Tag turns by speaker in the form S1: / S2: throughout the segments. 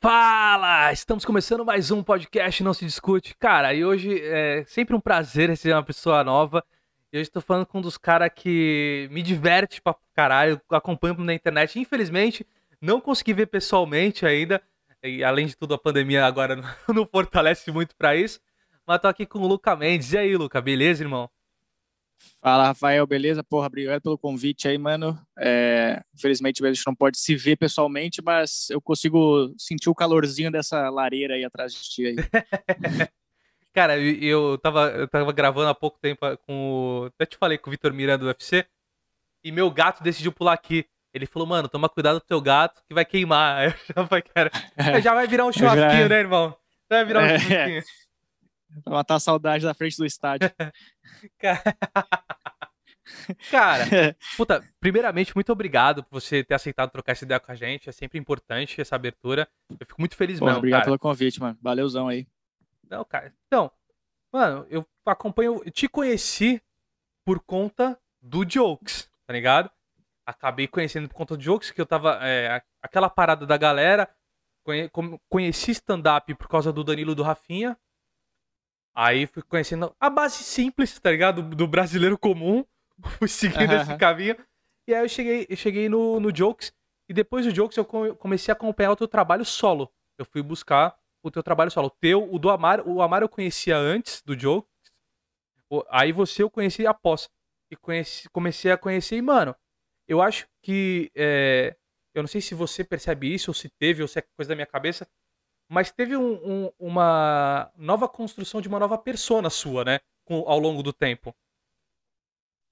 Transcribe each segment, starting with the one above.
S1: Fala! Estamos começando mais um podcast Não Se Discute. Cara, e hoje é sempre um prazer receber uma pessoa nova. E hoje estou falando com um dos caras que me diverte pra caralho, acompanho na internet. Infelizmente, não consegui ver pessoalmente ainda. E além de tudo, a pandemia agora não fortalece muito para isso. Mas tô aqui com o Luca Mendes. E aí, Luca, beleza, irmão?
S2: Fala, Rafael, beleza? Porra, obrigado pelo convite aí, mano. É, infelizmente a gente não pode se ver pessoalmente, mas eu consigo sentir o calorzinho dessa lareira aí atrás de ti aí.
S1: Cara, eu tava, eu tava gravando há pouco tempo com o. Até te falei com o Vitor Miranda do UFC. E meu gato decidiu pular aqui. Ele falou, mano, toma cuidado do teu gato que vai queimar. Aí eu já falei, cara, já vai virar um churrasquinho, né, irmão? Já vai virar um é. churrasquinho.
S2: Pra matar a saudade da frente do estádio.
S1: Cara, puta, primeiramente, muito obrigado por você ter aceitado trocar essa ideia com a gente. É sempre importante essa abertura. Eu fico muito feliz Pô, mesmo.
S2: Obrigado
S1: cara.
S2: pelo convite, mano. Valeuzão aí.
S1: Não, cara. Então, mano, eu acompanho. Eu te conheci por conta do Jokes, tá ligado? Acabei conhecendo por conta do Jokes, que eu tava. É, aquela parada da galera. Conheci stand-up por causa do Danilo do Rafinha. Aí fui conhecendo a base simples, tá ligado? Do, do brasileiro comum. Fui seguindo uhum. esse caminho. E aí eu cheguei, eu cheguei no, no Jokes. E depois do Jokes eu comecei a acompanhar o teu trabalho solo. Eu fui buscar o teu trabalho solo. O teu, o do Amar, o Amar eu conhecia antes do Jokes. Aí você eu conheci após. E conheci, comecei a conhecer. E, mano, eu acho que. É, eu não sei se você percebe isso, ou se teve, ou se é coisa da minha cabeça mas teve um, um, uma nova construção de uma nova persona sua, né? Com, ao longo do tempo.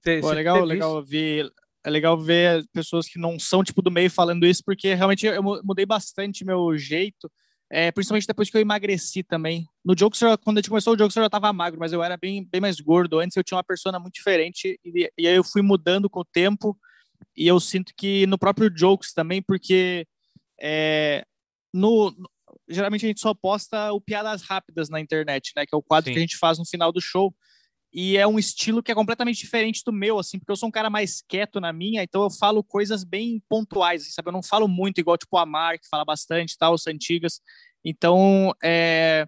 S2: Cê, Pô, legal, legal ver. É legal ver pessoas que não são tipo do meio falando isso, porque realmente eu mudei bastante meu jeito, é, principalmente depois que eu emagreci também. No Jokes, quando a gente começou o Jokes, eu já tava magro, mas eu era bem, bem mais gordo. Antes eu tinha uma persona muito diferente, e, e aí eu fui mudando com o tempo, e eu sinto que no próprio Jokes também, porque é, no, geralmente a gente só posta o Piadas Rápidas na internet, né? Que é o quadro Sim. que a gente faz no final do show. E é um estilo que é completamente diferente do meu, assim, porque eu sou um cara mais quieto na minha, então eu falo coisas bem pontuais, assim, sabe? Eu não falo muito igual, tipo, a Mar, que fala bastante, tal, os Antigas. Então, é...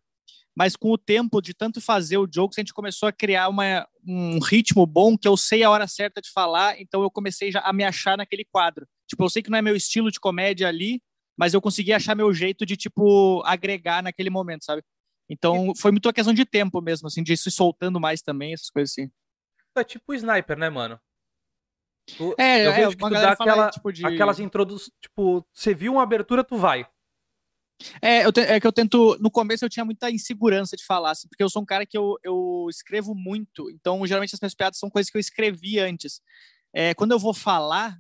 S2: Mas com o tempo de tanto fazer o jokes, a gente começou a criar uma, um ritmo bom, que eu sei a hora certa de falar, então eu comecei já a me achar naquele quadro. Tipo, eu sei que não é meu estilo de comédia ali, mas eu consegui achar meu jeito de, tipo, agregar naquele momento, sabe? Então, foi muito uma questão de tempo mesmo, assim, de se soltando mais também, essas coisas assim.
S1: É tipo sniper, né, mano?
S2: Tu, é, eu vejo é, que tu dá
S1: aquela, tipo de... aquelas introduções, tipo, você viu uma abertura, tu vai.
S2: É, eu te, é que eu tento. No começo eu tinha muita insegurança de falar, assim, porque eu sou um cara que eu, eu escrevo muito, então geralmente as minhas piadas são coisas que eu escrevi antes. É, quando eu vou falar,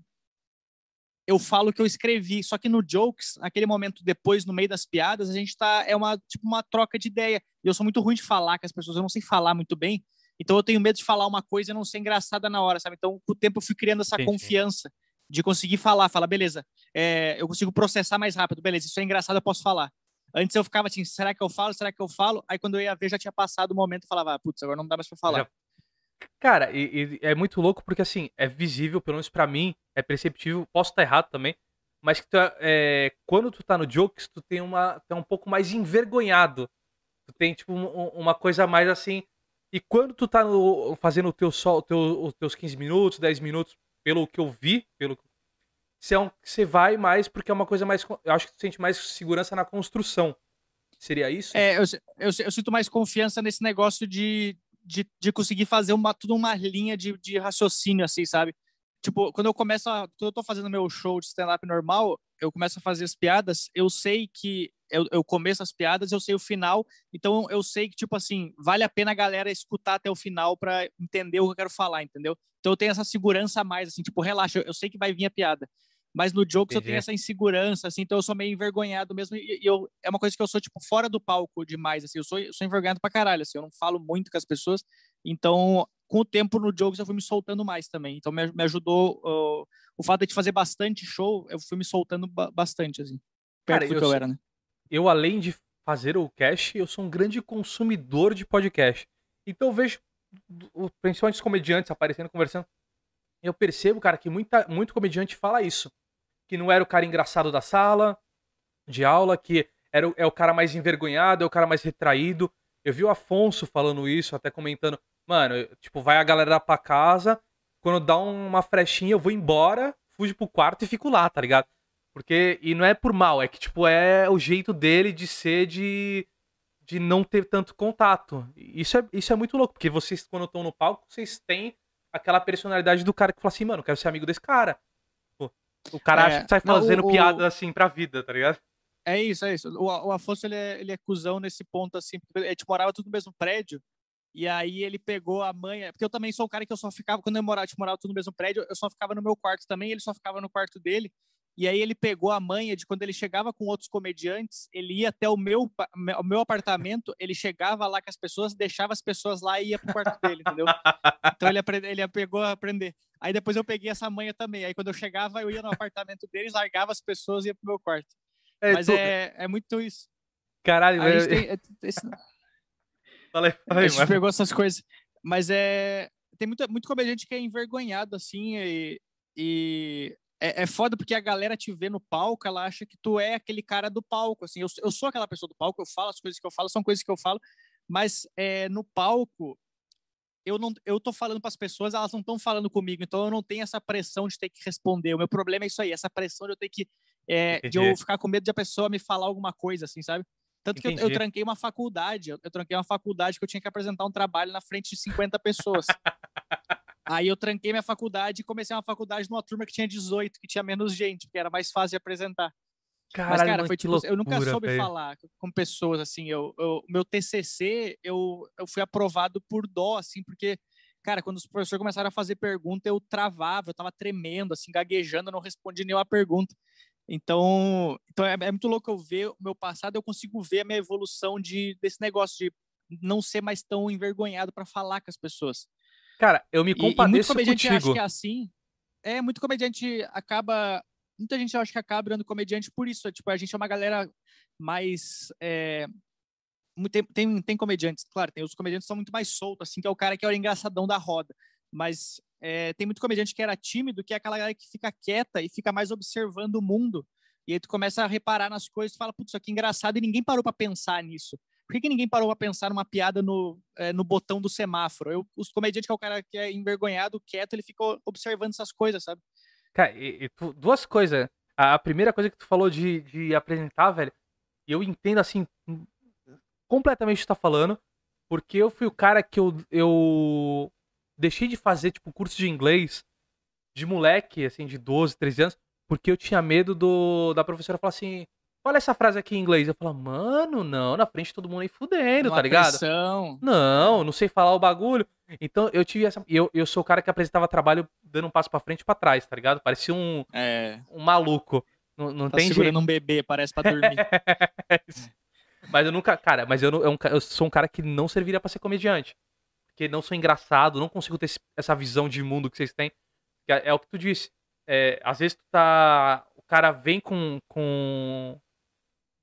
S2: eu falo que eu escrevi. Só que no jokes, naquele momento depois, no meio das piadas, a gente tá é uma tipo uma troca de ideia. E eu sou muito ruim de falar com as pessoas, eu não sei falar muito bem. Então eu tenho medo de falar uma coisa e não ser engraçada na hora, sabe? Então com o tempo eu fui criando essa confiança de conseguir falar, falar, beleza, é, eu consigo processar mais rápido, beleza, isso é engraçado, eu posso falar. Antes eu ficava assim, será que eu falo? Será que eu falo? Aí quando eu ia ver já tinha passado o momento e falava, ah, putz, agora não dá mais para falar. Já
S1: Cara, e, e é muito louco porque, assim, é visível, pelo menos pra mim, é perceptível, posso estar errado também, mas que tu, é, é, quando tu tá no Jokes, tu tem uma. Tu é um pouco mais envergonhado. Tu tem, tipo, um, uma coisa mais assim. E quando tu tá no, fazendo o teu sol, teu, os teus 15 minutos, 10 minutos, pelo que eu vi, pelo você, é um, vai mais porque é uma coisa mais. Eu acho que tu sente mais segurança na construção. Seria isso?
S2: É, eu, eu, eu sinto mais confiança nesse negócio de, de, de conseguir fazer uma, tudo uma linha de, de raciocínio, assim, sabe? Tipo, quando eu começo a, quando eu tô fazendo meu show de stand-up normal, eu começo a fazer as piadas, eu sei que eu, eu começo as piadas, eu sei o final, então eu sei que, tipo assim, vale a pena a galera escutar até o final para entender o que eu quero falar, entendeu? Então eu tenho essa segurança a mais, assim, tipo, relaxa, eu, eu sei que vai vir a piada. Mas no jokes eu tenho essa insegurança, assim, então eu sou meio envergonhado mesmo. E, eu, é uma coisa que eu sou, tipo, fora do palco demais, assim. Eu sou, eu sou envergonhado pra caralho, assim. Eu não falo muito com as pessoas. Então, com o tempo no jokes eu fui me soltando mais também. Então, me, me ajudou uh, o fato de fazer bastante show, eu fui me soltando ba bastante, assim.
S1: Perto Cara, do que eu, eu era, né? Eu, além de fazer o cast, eu sou um grande consumidor de podcast. Então, eu vejo, principalmente os comediantes aparecendo, conversando. Eu percebo, cara, que muita, muito comediante fala isso que não era o cara engraçado da sala de aula, que era, é o cara mais envergonhado, é o cara mais retraído. Eu vi o Afonso falando isso, até comentando, mano, tipo, vai a galera pra casa, quando dá uma frechinha, eu vou embora, fujo pro quarto e fico lá, tá ligado? Porque, e não é por mal, é que, tipo, é o jeito dele de ser de, de não ter tanto contato. Isso é, isso é muito louco, porque vocês, quando estão no palco, vocês têm aquela personalidade do cara que fala assim, mano, quero ser amigo desse cara. O cara é, acha que sai fazendo não, o, piada assim pra vida, tá ligado?
S2: É isso, é isso. O, o Afonso, ele é, ele é cuzão nesse ponto, assim, porque a gente morava tudo no mesmo prédio, e aí ele pegou a manha, porque eu também sou o cara que eu só ficava, quando eu morava, a gente morava tudo no mesmo prédio, eu só ficava no meu quarto também, ele só ficava no quarto dele, e aí ele pegou a manha de quando ele chegava com outros comediantes, ele ia até o meu, o meu apartamento, ele chegava lá com as pessoas, deixava as pessoas lá e ia pro quarto dele, entendeu? Então ele, aprende, ele pegou a aprender. Aí depois eu peguei essa manha também. Aí quando eu chegava, eu ia no apartamento deles, largava as pessoas e ia pro meu quarto. É, Mas tu... é, é muito isso.
S1: Caralho, gente tem, é, esse...
S2: Falei, falei, a gente mas... pegou essas coisas. Mas é. Tem muito, muito comediante que é envergonhado, assim, e, e é, é foda porque a galera te vê no palco, ela acha que tu é aquele cara do palco, assim, eu, eu sou aquela pessoa do palco, eu falo as coisas que eu falo, são coisas que eu falo, mas é, no palco, eu não eu tô falando para as pessoas, elas não estão falando comigo, então eu não tenho essa pressão de ter que responder. O meu problema é isso aí, essa pressão de eu ter que é, de eu ficar com medo de a pessoa me falar alguma coisa, assim, sabe? Tanto que eu, eu, tranquei uma faculdade, eu, eu tranquei uma faculdade que eu tinha que apresentar um trabalho na frente de 50 pessoas. Aí eu tranquei minha faculdade e comecei uma faculdade numa turma que tinha 18, que tinha menos gente, porque era mais fácil de apresentar. Caralho, Mas, cara, foi tipo, loucura, eu nunca soube véio. falar com pessoas assim. Eu, eu, meu TCC, eu, eu fui aprovado por dó, assim, porque, cara, quando os professores começaram a fazer pergunta, eu travava, eu tava tremendo, assim, gaguejando, eu não respondi nenhuma pergunta. Então, então é, é muito louco eu ver o meu passado, eu consigo ver a minha evolução de, desse negócio de não ser mais tão envergonhado para falar com as pessoas.
S1: Cara, eu me compadeço e, e muito
S2: comediante
S1: contigo.
S2: acha que é assim. É, muito comediante acaba... Muita gente acha que acaba virando comediante por isso. Tipo, a gente é uma galera mais... É, tem, tem, tem comediantes, claro, tem os comediantes que são muito mais soltos, assim, que é o cara que é o engraçadão da roda. Mas é, tem muito comediante que era tímido, que é aquela galera que fica quieta e fica mais observando o mundo. E aí tu começa a reparar nas coisas e fala, putz, isso aqui é engraçado, e ninguém parou para pensar nisso. Por que, que ninguém parou para pensar numa piada no, é, no botão do semáforo? Eu, os comediantes que é o cara que é envergonhado, quieto, ele fica observando essas coisas, sabe?
S1: Cara, e, e tu, duas coisas. A primeira coisa que tu falou de, de apresentar, velho, eu entendo assim completamente o que tu tá falando, porque eu fui o cara que eu, eu deixei de fazer, tipo, curso de inglês de moleque, assim, de 12, 13 anos, porque eu tinha medo do da professora falar assim: olha essa frase aqui em inglês. Eu falo, mano, não, na frente todo mundo aí fudendo, Uma tá ligado? Pressão. Não, não sei falar o bagulho. Então eu tive essa. Eu, eu sou o cara que apresentava trabalho dando um passo pra frente e pra trás, tá ligado? Parecia um, é. um maluco. Não, não
S2: tá
S1: tem
S2: segurando jeito. um bebê, parece pra dormir.
S1: mas eu nunca. Cara, mas eu, eu, eu sou um cara que não serviria pra ser comediante. Porque não sou engraçado, não consigo ter esse, essa visão de mundo que vocês têm. É, é o que tu disse. É, às vezes tu tá. O cara vem com, com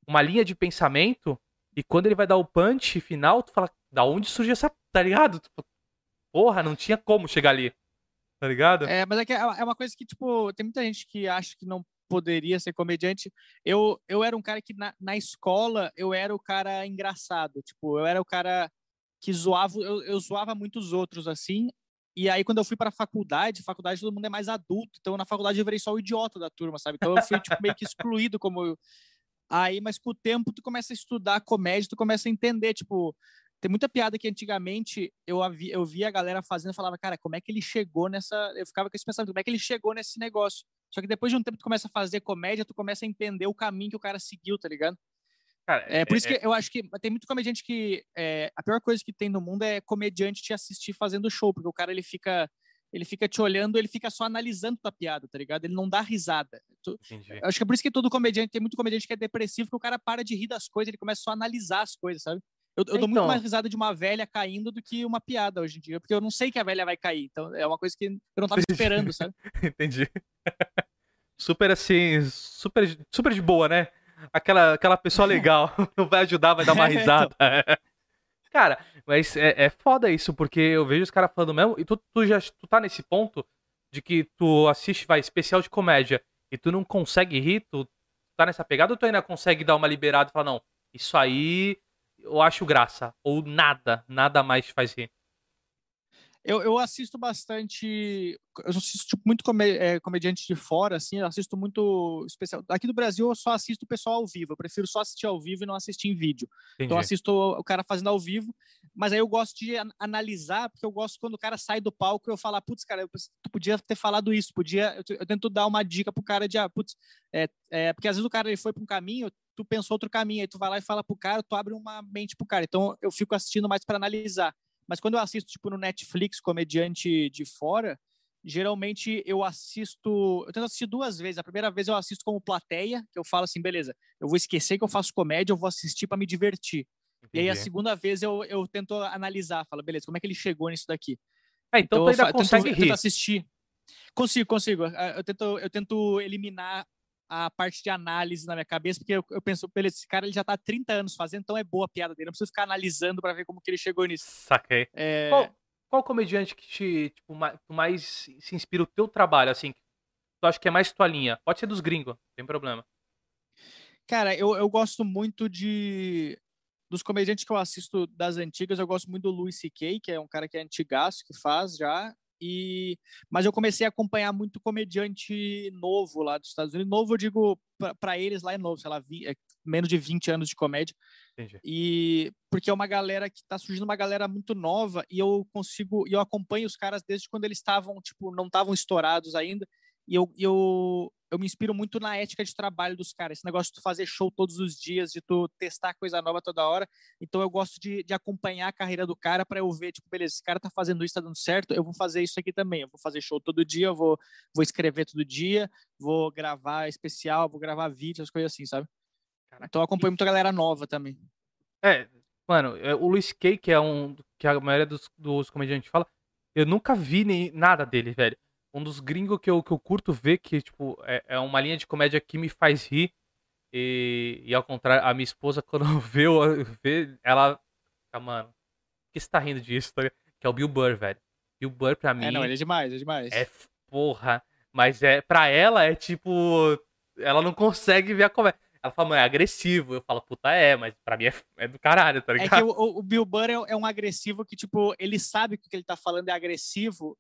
S1: uma linha de pensamento e quando ele vai dar o punch final, tu fala, da onde surge essa, tá ligado? Tipo, porra, não tinha como chegar ali. Tá ligado?
S2: É, mas é, que é, é uma coisa que, tipo, tem muita gente que acha que não poderia ser comediante. Eu, eu era um cara que na, na escola eu era o cara engraçado. Tipo, eu era o cara que zoava, eu, eu zoava muitos outros assim. E aí, quando eu fui para a faculdade, faculdade todo mundo é mais adulto, então na faculdade eu virei só o idiota da turma, sabe? Então eu fui tipo, meio que excluído como Aí, mas com o tempo, tu começa a estudar comédia, tu começa a entender, tipo, tem muita piada que antigamente eu, vi, eu via a galera fazendo e falava, cara, como é que ele chegou nessa. Eu ficava com esse pensamento, como é que ele chegou nesse negócio? Só que depois de um tempo tu começa a fazer comédia, tu começa a entender o caminho que o cara seguiu, tá ligado? Cara, é, por é, isso que é... eu acho que tem muito comediante que. É, a pior coisa que tem no mundo é comediante te assistir fazendo show, porque o cara ele fica ele fica te olhando, ele fica só analisando tua piada, tá ligado? Ele não dá risada. Tu, acho que é por isso que todo comediante, tem muito comediante que é depressivo, que o cara para de rir das coisas, ele começa só a analisar as coisas, sabe? Eu, eu dou então... muito mais risada de uma velha caindo do que uma piada hoje em dia, porque eu não sei que a velha vai cair. Então é uma coisa que eu não tava esperando, sabe?
S1: Entendi. super assim, super, super de boa, né? Aquela, aquela pessoa legal, não vai ajudar, vai dar uma risada. Cara, mas é, é foda isso, porque eu vejo os caras falando mesmo, e tu, tu já tu tá nesse ponto de que tu assiste, vai, especial de comédia, e tu não consegue rir, tu tá nessa pegada ou tu ainda consegue dar uma liberada e falar, não, isso aí eu acho graça. Ou nada, nada mais te faz rir.
S2: Eu, eu assisto bastante. Eu assisto tipo, muito come, é, comediante de fora, assim. Eu assisto muito especial. Aqui do Brasil eu só assisto o pessoal ao vivo. Eu prefiro só assistir ao vivo e não assistir em vídeo. Entendi. Então eu assisto o cara fazendo ao vivo. Mas aí eu gosto de analisar, porque eu gosto quando o cara sai do palco eu falar, putz, cara, tu podia ter falado isso, podia. Eu, eu tento dar uma dica pro cara de, ah, putz, é, é, porque às vezes o cara ele foi para um caminho, tu pensou outro caminho, aí tu vai lá e fala pro cara, tu abre uma mente pro cara. Então eu fico assistindo mais para analisar. Mas quando eu assisto, tipo, no Netflix, comediante de fora, geralmente eu assisto. Eu tento assistir duas vezes. A primeira vez eu assisto como plateia, que eu falo assim, beleza, eu vou esquecer que eu faço comédia, eu vou assistir para me divertir. Entendi. E aí a segunda vez eu, eu tento analisar, falo, beleza, como é que ele chegou nisso daqui?
S1: É, então, então tu ainda eu, consegue
S2: tento, rir. Eu tento assistir. Consigo, consigo. Eu tento, eu tento eliminar a parte de análise na minha cabeça, porque eu, eu penso, beleza, esse cara ele já tá há 30 anos fazendo, então é boa a piada dele, não preciso ficar analisando para ver como que ele chegou nisso.
S1: Saquei. É... Qual, qual comediante que te, tipo, mais, mais se inspira o teu trabalho, assim, tu acha que é mais tua linha? Pode ser dos gringos, não tem problema.
S2: Cara, eu, eu gosto muito de... Dos comediantes que eu assisto das antigas, eu gosto muito do Louis C.K., que é um cara que é antigaço, que faz já. E, mas eu comecei a acompanhar muito comediante novo lá dos Estados Unidos. Novo, eu digo, para eles lá é novo, sei lá, vi, é menos de 20 anos de comédia. Entendi. E porque é uma galera que tá surgindo uma galera muito nova e eu consigo, e eu acompanho os caras desde quando eles estavam, tipo, não estavam estourados ainda. E eu, eu, eu me inspiro muito na ética de trabalho dos caras. Esse negócio de tu fazer show todos os dias, de tu testar coisa nova toda hora. Então eu gosto de, de acompanhar a carreira do cara para eu ver, tipo, beleza, esse cara tá fazendo isso, tá dando certo, eu vou fazer isso aqui também. Eu vou fazer show todo dia, eu vou, vou escrever todo dia, vou gravar especial, vou gravar vídeos, coisas assim, sabe? Caraca. Então eu acompanho muita galera nova também.
S1: É, mano, é, o Luis Kay, que é um que a maioria dos, dos comediantes fala, eu nunca vi nem nada dele, velho um dos gringos que eu, que eu curto ver, que, tipo, é, é uma linha de comédia que me faz rir. E, e ao contrário, a minha esposa, quando vê, vê ela fica, mano, por que você tá rindo disso? Tá que é o Bill Burr, velho. Bill Burr, pra mim. É,
S2: não, ele é demais, é demais.
S1: É porra. Mas é, pra ela é tipo. Ela não consegue ver a comédia. Ela fala, mano, é agressivo. Eu falo, puta, é, mas pra mim é, é do caralho, tá ligado?
S2: É que o, o Bill Burr é, é, um agressivo que, tipo, ele sabe que o que ele tá falando é agressivo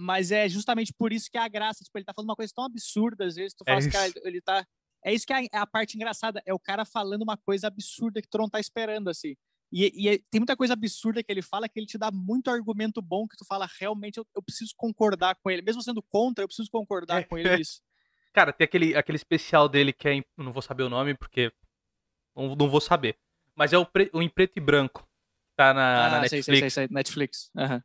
S2: mas é justamente por isso que é a graça. Tipo, ele tá falando uma coisa tão absurda, às vezes, tu fala é assim, cara, ele tá. É isso que é, é a parte engraçada, é o cara falando uma coisa absurda que tu não tá esperando, assim. E, e, é, tem muita coisa absurda que ele fala que ele te dá muito argumento bom que tu fala, realmente eu, eu preciso concordar com ele. Mesmo sendo contra, eu preciso concordar é. com ele nisso.
S1: Cara, tem aquele, aquele especial dele que é. Não vou saber o nome porque. Não, não vou saber. Mas é o, pre, o em preto e branco. Tá na, ah, na Netflix. Sei, sei, sei,
S2: Netflix. Uhum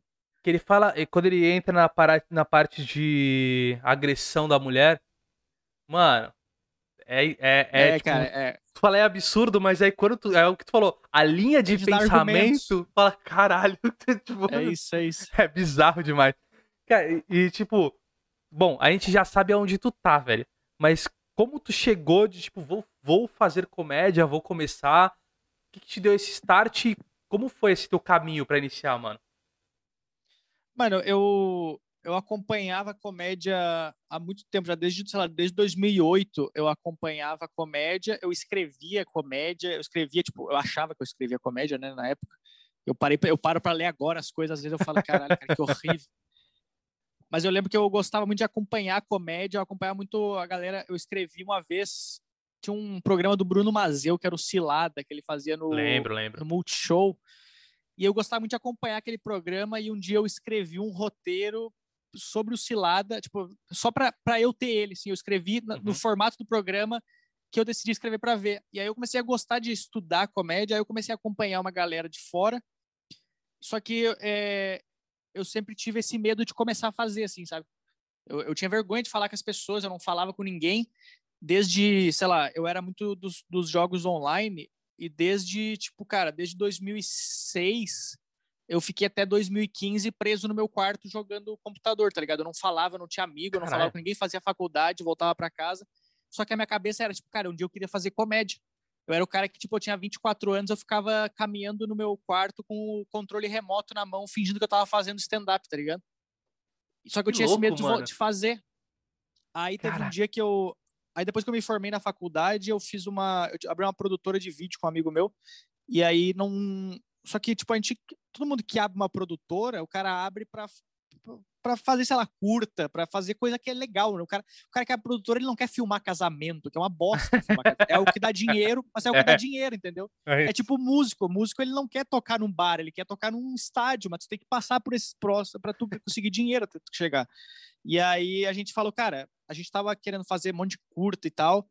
S1: que ele fala, quando ele entra na, para, na parte de agressão da mulher, mano, é, é, é, é tipo, cara, é. Tu fala, é absurdo, mas aí quando tu. É o que tu falou, a linha de pensamento, fala, caralho.
S2: tipo, é isso, é isso.
S1: É bizarro demais. Cara, e, e, tipo, bom, a gente já sabe aonde tu tá, velho. Mas como tu chegou de, tipo, vou, vou fazer comédia, vou começar. O que, que te deu esse start e como foi esse teu caminho para iniciar, mano?
S2: Mano, eu, eu acompanhava comédia há muito tempo, já desde, sei lá, desde 2008 eu acompanhava comédia, eu escrevia comédia, eu escrevia, tipo, eu achava que eu escrevia comédia, né, na época. Eu parei, eu paro para ler agora as coisas, às vezes eu falo, caralho, cara, que horrível. Mas eu lembro que eu gostava muito de acompanhar comédia, eu acompanhava muito a galera, eu escrevi uma vez, tinha um programa do Bruno Mazeu, que era o Cilada, que ele fazia no,
S1: lembro, lembro.
S2: no Multishow. E eu gostava muito de acompanhar aquele programa e um dia eu escrevi um roteiro sobre o Cilada, tipo, só para eu ter ele, assim, eu escrevi uhum. no formato do programa que eu decidi escrever para ver. E aí eu comecei a gostar de estudar comédia, aí eu comecei a acompanhar uma galera de fora. Só que é, eu sempre tive esse medo de começar a fazer, assim, sabe? Eu, eu, tinha vergonha de falar com as pessoas, eu não falava com ninguém. Desde, sei lá, eu era muito dos, dos jogos online, e desde, tipo, cara, desde 2006, eu fiquei até 2015 preso no meu quarto jogando computador, tá ligado? Eu não falava, não tinha amigo, eu não falava com ninguém, fazia faculdade, voltava para casa. Só que a minha cabeça era, tipo, cara, um dia eu queria fazer comédia. Eu era o cara que, tipo, eu tinha 24 anos, eu ficava caminhando no meu quarto com o controle remoto na mão, fingindo que eu tava fazendo stand-up, tá ligado? Só que eu tinha louco, esse medo de, de, fazer. Aí teve um dia que eu, Aí depois que eu me formei na faculdade, eu fiz uma. Eu abri uma produtora de vídeo com um amigo meu. E aí não. Só que, tipo, a gente. Todo mundo que abre uma produtora, o cara abre para para fazer, sei lá, curta, para fazer coisa que é legal. Né? O, cara, o cara que é produtor, ele não quer filmar casamento, que é uma bosta. é o que dá dinheiro, mas é o que dá é. dinheiro, entendeu? É, é tipo músico. O músico, ele não quer tocar num bar, ele quer tocar num estádio, mas tu tem que passar por esses próximos para tu conseguir dinheiro até tu chegar. E aí a gente falou, cara, a gente tava querendo fazer um monte de curta e tal.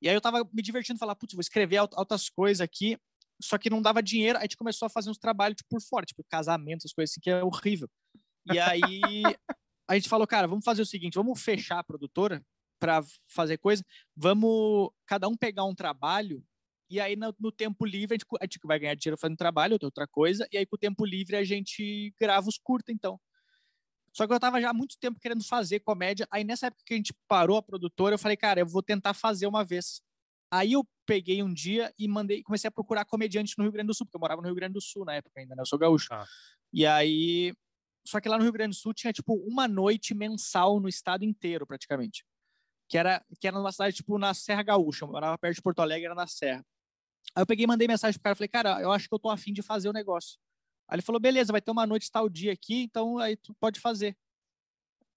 S2: E aí eu tava me divertindo, falar, putz, vou escrever altas coisas aqui, só que não dava dinheiro. Aí a gente começou a fazer uns trabalhos tipo, por fora, tipo casamento, as coisas assim, que é horrível. E aí a gente falou, cara, vamos fazer o seguinte, vamos fechar a produtora para fazer coisa, vamos cada um pegar um trabalho e aí no, no tempo livre a gente, a gente, vai ganhar dinheiro fazendo trabalho, outra coisa, e aí com o tempo livre a gente grava os curta então. Só que eu tava já há muito tempo querendo fazer comédia, aí nessa época que a gente parou a produtora, eu falei, cara, eu vou tentar fazer uma vez. Aí eu peguei um dia e mandei, comecei a procurar comediante no Rio Grande do Sul, porque eu morava no Rio Grande do Sul na época ainda, né? Eu sou gaúcho. Ah. E aí só que lá no Rio Grande do Sul tinha, tipo, uma noite mensal no estado inteiro, praticamente. Que era, que era numa cidade, tipo, na Serra Gaúcha. Eu morava perto de Porto Alegre, era na Serra. Aí eu peguei e mandei mensagem pro cara. Falei, cara, eu acho que eu tô afim de fazer o negócio. Aí ele falou, beleza, vai ter uma noite tal dia aqui, então aí tu pode fazer.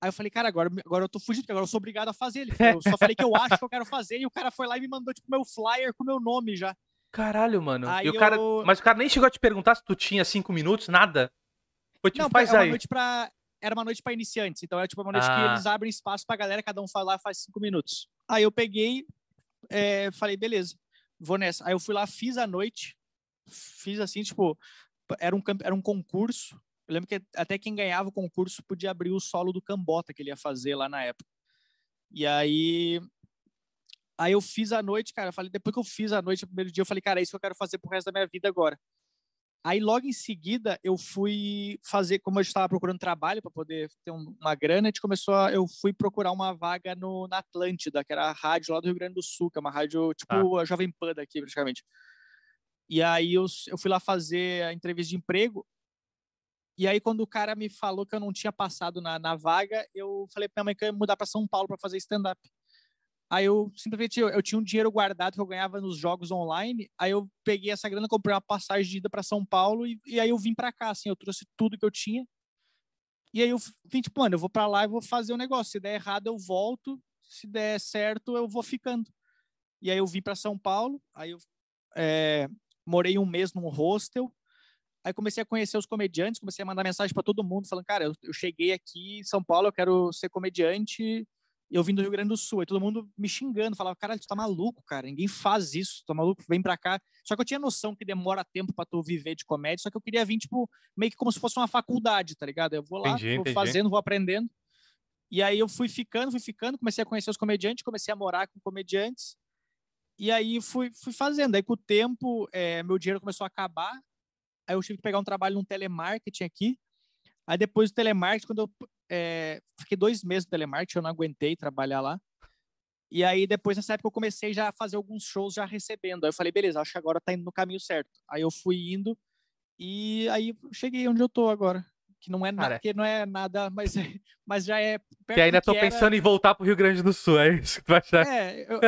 S2: Aí eu falei, cara, agora, agora eu tô fugindo, porque agora eu sou obrigado a fazer. Ele falou, eu só falei que eu acho que eu quero fazer, e o cara foi lá e me mandou, tipo, meu flyer com meu nome já.
S1: Caralho, mano. Aí e o cara... Eu... Mas o cara nem chegou a te perguntar se tu tinha cinco minutos, nada?
S2: Não, faz é aí. Noite pra, era uma noite para iniciantes, então era tipo uma noite ah. que eles abrem espaço pra galera, cada um fala lá faz cinco minutos. Aí eu peguei, é, falei, beleza, vou nessa. Aí eu fui lá, fiz a noite, fiz assim, tipo, era um, era um concurso. Eu lembro que até quem ganhava o concurso podia abrir o solo do Cambota que ele ia fazer lá na época. E aí Aí eu fiz a noite, cara. Falei, depois que eu fiz a noite, no primeiro dia, eu falei, cara, é isso que eu quero fazer pro resto da minha vida agora. Aí logo em seguida eu fui fazer, como eu estava procurando trabalho para poder ter uma grana, a gente começou a, eu fui procurar uma vaga no na Atlântida, que era a rádio lá do Rio Grande do Sul, que é uma rádio tipo ah. a Jovem Pan daqui praticamente. E aí eu, eu fui lá fazer a entrevista de emprego. E aí quando o cara me falou que eu não tinha passado na, na vaga, eu falei para minha mãe que eu ia mudar para São Paulo para fazer stand up. Aí eu simplesmente eu, eu, tinha um dinheiro guardado que eu ganhava nos jogos online. Aí eu peguei essa grana, comprei uma passagem de ida para São Paulo e, e, aí eu vim para cá, assim, eu trouxe tudo que eu tinha. E aí eu vim tipo, mano, eu vou para lá e vou fazer o negócio. Se der errado, eu volto. Se der certo, eu vou ficando. E aí eu vim para São Paulo. Aí eu é, morei um mês num hostel. Aí comecei a conhecer os comediantes, comecei a mandar mensagem para todo mundo, falando, cara, eu, eu cheguei aqui em São Paulo, eu quero ser comediante eu vim do Rio Grande do Sul, e todo mundo me xingando, falava, caralho, tu tá maluco, cara, ninguém faz isso, tu tá maluco, vem pra cá. Só que eu tinha noção que demora tempo pra tu viver de comédia, só que eu queria vir, tipo, meio que como se fosse uma faculdade, tá ligado? Eu vou lá, entendi, vou entendi. fazendo, vou aprendendo. E aí eu fui ficando, fui ficando, comecei a conhecer os comediantes, comecei a morar com comediantes, e aí fui, fui fazendo. Aí com o tempo, é, meu dinheiro começou a acabar, aí eu tive que pegar um trabalho num telemarketing aqui, Aí depois do telemarketing, quando eu é, fiquei dois meses no telemarketing, eu não aguentei trabalhar lá. E aí depois nessa época eu comecei já a fazer alguns shows já recebendo. Aí eu falei, beleza, acho que agora tá indo no caminho certo. Aí eu fui indo e aí cheguei onde eu tô agora. Que não é, nada, que não é nada, mas, mas já é
S1: Que ainda tô pensando em voltar pro Rio Grande do Sul, é isso que tu vai achar?
S2: É, eu,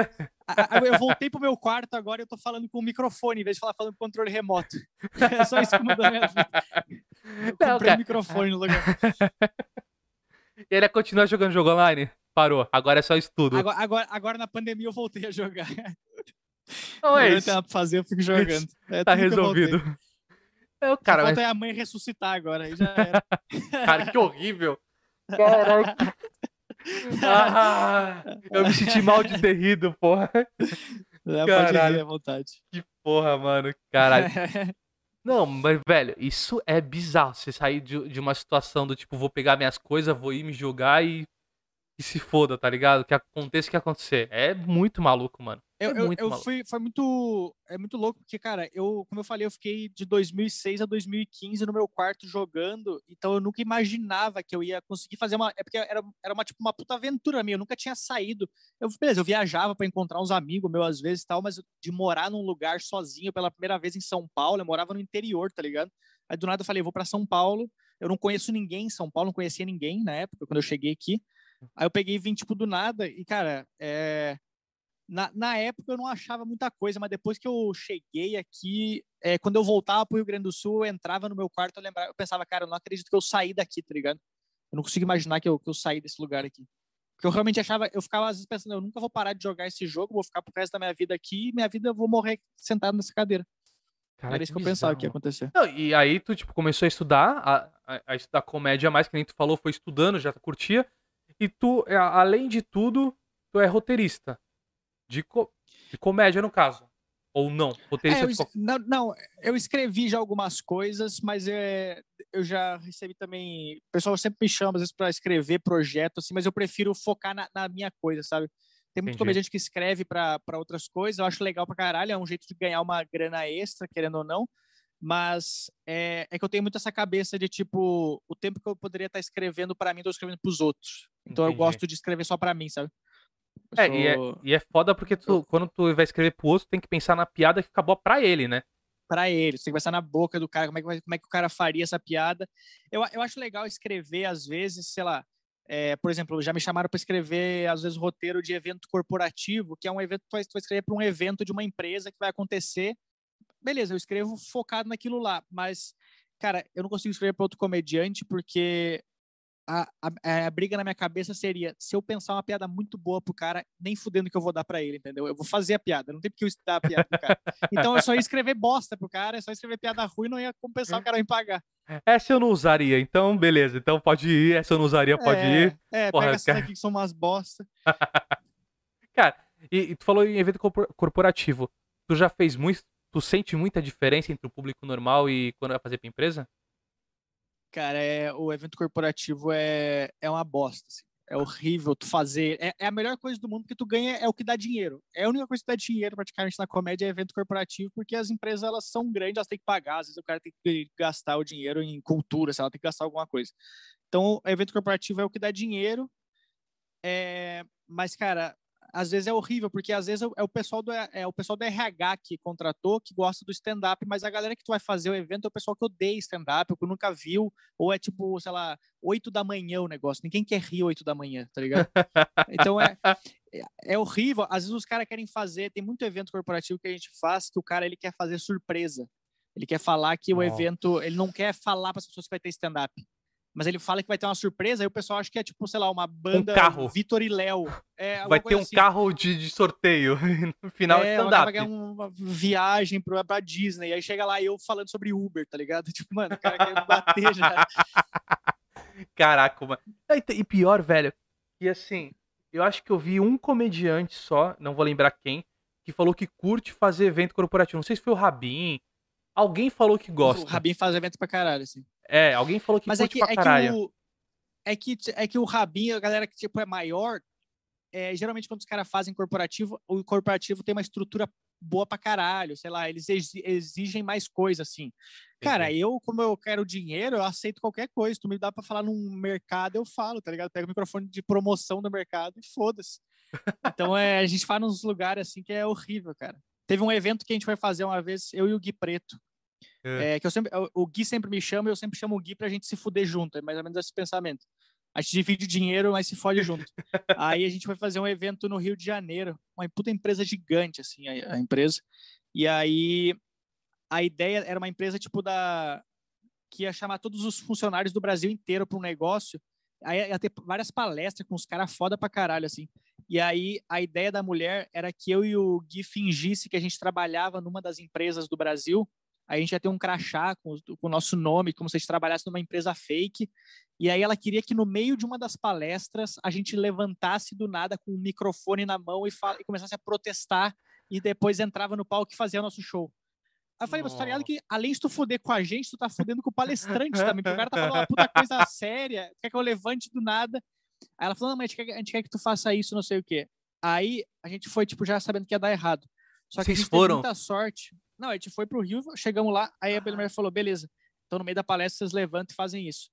S2: a, eu voltei pro meu quarto agora e eu tô falando com o microfone, em vez de falar falando com controle remoto. É só isso que mudou a minha vida. Eu comprei o microfone no lugar.
S1: E ele continua jogando jogo online? Parou. Agora é só estudo.
S2: Agora, agora, agora na pandemia eu voltei a jogar.
S1: Não é isso.
S2: pra fazer, eu fico jogando.
S1: É tá resolvido.
S2: É, o cara, mas... a mãe ressuscitar agora, aí já era.
S1: cara, que horrível. Caraca. Ah, eu me senti mal de ter rido, porra.
S2: É, Caralho. pode rir à vontade.
S1: Que porra, mano. Caralho. Não, mas, velho, isso é bizarro. Você sair de, de uma situação do tipo, vou pegar minhas coisas, vou ir me jogar e, e se foda, tá ligado? Que aconteça o que acontecer. É muito maluco, mano.
S2: Eu,
S1: é
S2: eu, eu fui, foi muito, é muito louco, porque, cara, eu, como eu falei, eu fiquei de 2006 a 2015 no meu quarto jogando, então eu nunca imaginava que eu ia conseguir fazer uma, é porque era, era uma, tipo, uma puta aventura minha, eu nunca tinha saído, eu, beleza, eu viajava para encontrar uns amigos meus às vezes e tal, mas de morar num lugar sozinho pela primeira vez em São Paulo, eu morava no interior, tá ligado? Aí do nada eu falei, eu vou para São Paulo, eu não conheço ninguém em São Paulo, não conhecia ninguém na época, quando eu cheguei aqui, aí eu peguei e vim, tipo, do nada, e, cara, é na, na época eu não achava muita coisa, mas depois que eu cheguei aqui, é, quando eu voltava pro Rio Grande do Sul, eu entrava no meu quarto, eu, lembrava, eu pensava, cara, eu não acredito que eu saí daqui, tá ligado? Eu não consigo imaginar que eu, que eu saí desse lugar aqui. Porque eu realmente achava, eu ficava às vezes pensando, eu nunca vou parar de jogar esse jogo, vou ficar pro resto da minha vida aqui, e minha vida eu vou morrer sentado nessa cadeira. Cara, Era isso que, que eu pensava que ia acontecer.
S1: Não, e aí tu, tipo, começou a estudar, a, a, a, estudar comédia mais, que nem tu falou, foi estudando, já curtia. E tu, é, além de tudo, tu é roteirista. De, co de comédia, no caso. Ou não?
S2: Roteirista é, eu, de... não, não, eu escrevi já algumas coisas, mas é, eu já recebi também. O pessoal sempre me chama, às vezes, para escrever projeto, assim, mas eu prefiro focar na, na minha coisa, sabe? Tem muito Entendi. comediante que escreve para outras coisas, eu acho legal pra caralho, é um jeito de ganhar uma grana extra, querendo ou não. Mas é, é que eu tenho muito essa cabeça de tipo, o tempo que eu poderia estar escrevendo para mim, eu tô escrevendo pros outros. Então Entendi. eu gosto de escrever só para mim, sabe?
S1: É, sou... e é, e é foda porque tu, eu... quando tu vai escrever pro outro, tem que pensar na piada que fica boa pra ele, né?
S2: Pra ele, você tem que pensar na boca do cara, como é que, como é que o cara faria essa piada. Eu, eu acho legal escrever, às vezes, sei lá, é, por exemplo, já me chamaram para escrever, às vezes, roteiro de evento corporativo, que é um evento que tu vai, tu vai escrever para um evento de uma empresa que vai acontecer. Beleza, eu escrevo focado naquilo lá, mas, cara, eu não consigo escrever para outro comediante porque a, a, a, briga na minha cabeça seria: se eu pensar uma piada muito boa pro cara, nem fudendo que eu vou dar para ele, entendeu? Eu vou fazer a piada, não tem porque eu estudar a piada pro cara. Então eu só ia escrever bosta pro cara, é só escrever piada ruim, não ia compensar o cara me pagar.
S1: Essa eu não usaria, então beleza, então pode ir, essa eu não usaria, pode
S2: é,
S1: ir.
S2: É, Porra, pega essas cara... aqui que são umas bosta.
S1: cara, e, e, tu falou em evento corporativo, tu já fez muito, tu sente muita diferença entre o público normal e quando vai fazer pra empresa?
S2: Cara, é, o evento corporativo é, é uma bosta. Assim. É horrível tu fazer. É, é, a melhor coisa do mundo que tu ganha é o que dá dinheiro. É a única coisa que dá dinheiro praticamente na comédia é evento corporativo, porque as empresas elas são grandes, elas têm que pagar. Às vezes o cara tem que gastar o dinheiro em cultura, se ela tem que gastar alguma coisa. Então, evento corporativo é o que dá dinheiro. É, mas, cara, às vezes é horrível, porque às vezes é o pessoal do, é o pessoal do RH que contratou, que gosta do stand-up, mas a galera que tu vai fazer o evento é o pessoal que odeia stand-up, ou que nunca viu, ou é tipo, sei lá, 8 da manhã o negócio. Ninguém quer rir 8 da manhã, tá ligado? Então é, é, é horrível. Às vezes os caras querem fazer, tem muito evento corporativo que a gente faz que o cara ele quer fazer surpresa. Ele quer falar que o evento, ele não quer falar para as pessoas que vai ter stand-up mas ele fala que vai ter uma surpresa, aí o pessoal acha que é tipo, sei lá, uma banda
S1: um carro.
S2: Vitor e Léo.
S1: É, vai ter um assim. carro de, de, sorteio no final é,
S2: stand-up. Vai uma viagem pra, pra Disney, aí chega lá eu falando sobre Uber, tá ligado? Tipo, mano, o cara quer bater já.
S1: Caraca, mano. E pior, velho, que assim, eu acho que eu vi um comediante só, não vou lembrar quem, que falou que curte fazer evento corporativo. Não sei se foi o Rabin. Alguém falou que gosta. O
S2: Rabin faz evento pra caralho, assim.
S1: É, alguém falou que
S2: Mas é que, é que, o, é que é que o Rabinho, a galera que tipo é maior, é, geralmente quando os caras fazem corporativo, o corporativo tem uma estrutura boa pra caralho, sei lá, eles exigem mais coisa, assim. Cara, eu, como eu quero dinheiro, eu aceito qualquer coisa. Tu me dá pra falar num mercado, eu falo, tá ligado? Pega o microfone de promoção do mercado e foda-se. Então, é, a gente faz nos lugares assim que é horrível, cara. Teve um evento que a gente foi fazer uma vez, eu e o Gui Preto. É. é. que eu sempre, o Gui sempre me chama e eu sempre chamo o Gui pra gente se fuder junto. É mais ou menos esse pensamento. A gente divide o dinheiro, mas se fode junto. Aí a gente foi fazer um evento no Rio de Janeiro, uma puta empresa gigante, assim, a, a empresa. E aí a ideia era uma empresa tipo da. que ia chamar todos os funcionários do Brasil inteiro para um negócio. Aí ia ter várias palestras com os caras foda pra caralho, assim. E aí a ideia da mulher era que eu e o Gui fingisse que a gente trabalhava numa das empresas do Brasil a gente ia ter um crachá com, com o nosso nome, como se a gente trabalhasse numa empresa fake. E aí ela queria que no meio de uma das palestras a gente levantasse do nada com um microfone na mão e, e começasse a protestar e depois entrava no palco e fazia o nosso show. Aí eu falei, mas tá ligado que além de tu foder com a gente, tu tá fudendo com o palestrante também, porque o cara tá falando uma puta coisa séria, quer que eu levante do nada. Aí ela falou, não, mas a gente, quer, a gente quer que tu faça isso, não sei o quê. Aí a gente foi, tipo, já sabendo que ia dar errado. Só que Vocês a gente foram? teve muita sorte. Não, a gente foi pro Rio, chegamos lá, aí a Belmer falou, beleza, então no meio da palestra vocês levantam e fazem isso.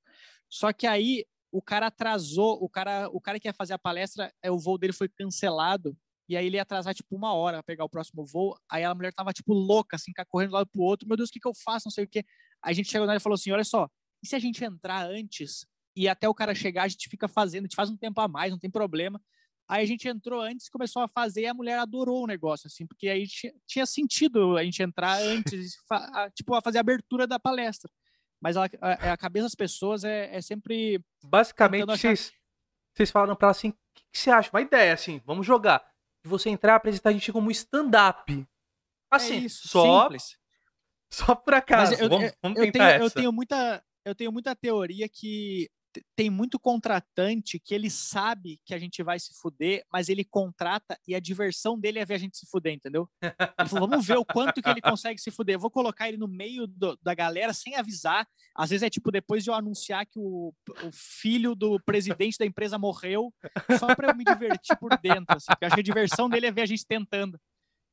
S2: Só que aí o cara atrasou, o cara, o cara que ia fazer a palestra, é, o voo dele foi cancelado, e aí ele ia atrasar, tipo, uma hora pegar o próximo voo, aí a mulher tava, tipo, louca, assim, correndo de um lado pro outro, meu Deus, o que que eu faço, não sei o quê. Aí a gente chegou nela e falou assim, olha só, e se a gente entrar antes, e até o cara chegar, a gente fica fazendo, a gente faz um tempo a mais, não tem problema, Aí a gente entrou antes, começou a fazer e a mulher adorou o negócio, assim, porque aí tinha sentido a gente entrar antes, a, tipo, a fazer a abertura da palestra. Mas a, a, a cabeça das pessoas é, é sempre.
S1: Basicamente, vocês, vocês falaram pra ela assim: o que, que, você acha? Uma ideia, assim, vamos jogar. De você entrar e apresentar a gente como stand-up. Assim, é isso, só. Simples. Só por acaso. Eu, vamos, vamos
S2: eu, tenho, eu tenho muita. Eu tenho muita teoria que tem muito contratante que ele sabe que a gente vai se fuder, mas ele contrata e a diversão dele é ver a gente se fuder, entendeu? Ele falou, vamos ver o quanto que ele consegue se fuder. Eu vou colocar ele no meio do, da galera sem avisar. Às vezes é tipo depois de eu anunciar que o, o filho do presidente da empresa morreu, só para eu me divertir por dentro. Assim, acho que a diversão dele é ver a gente tentando.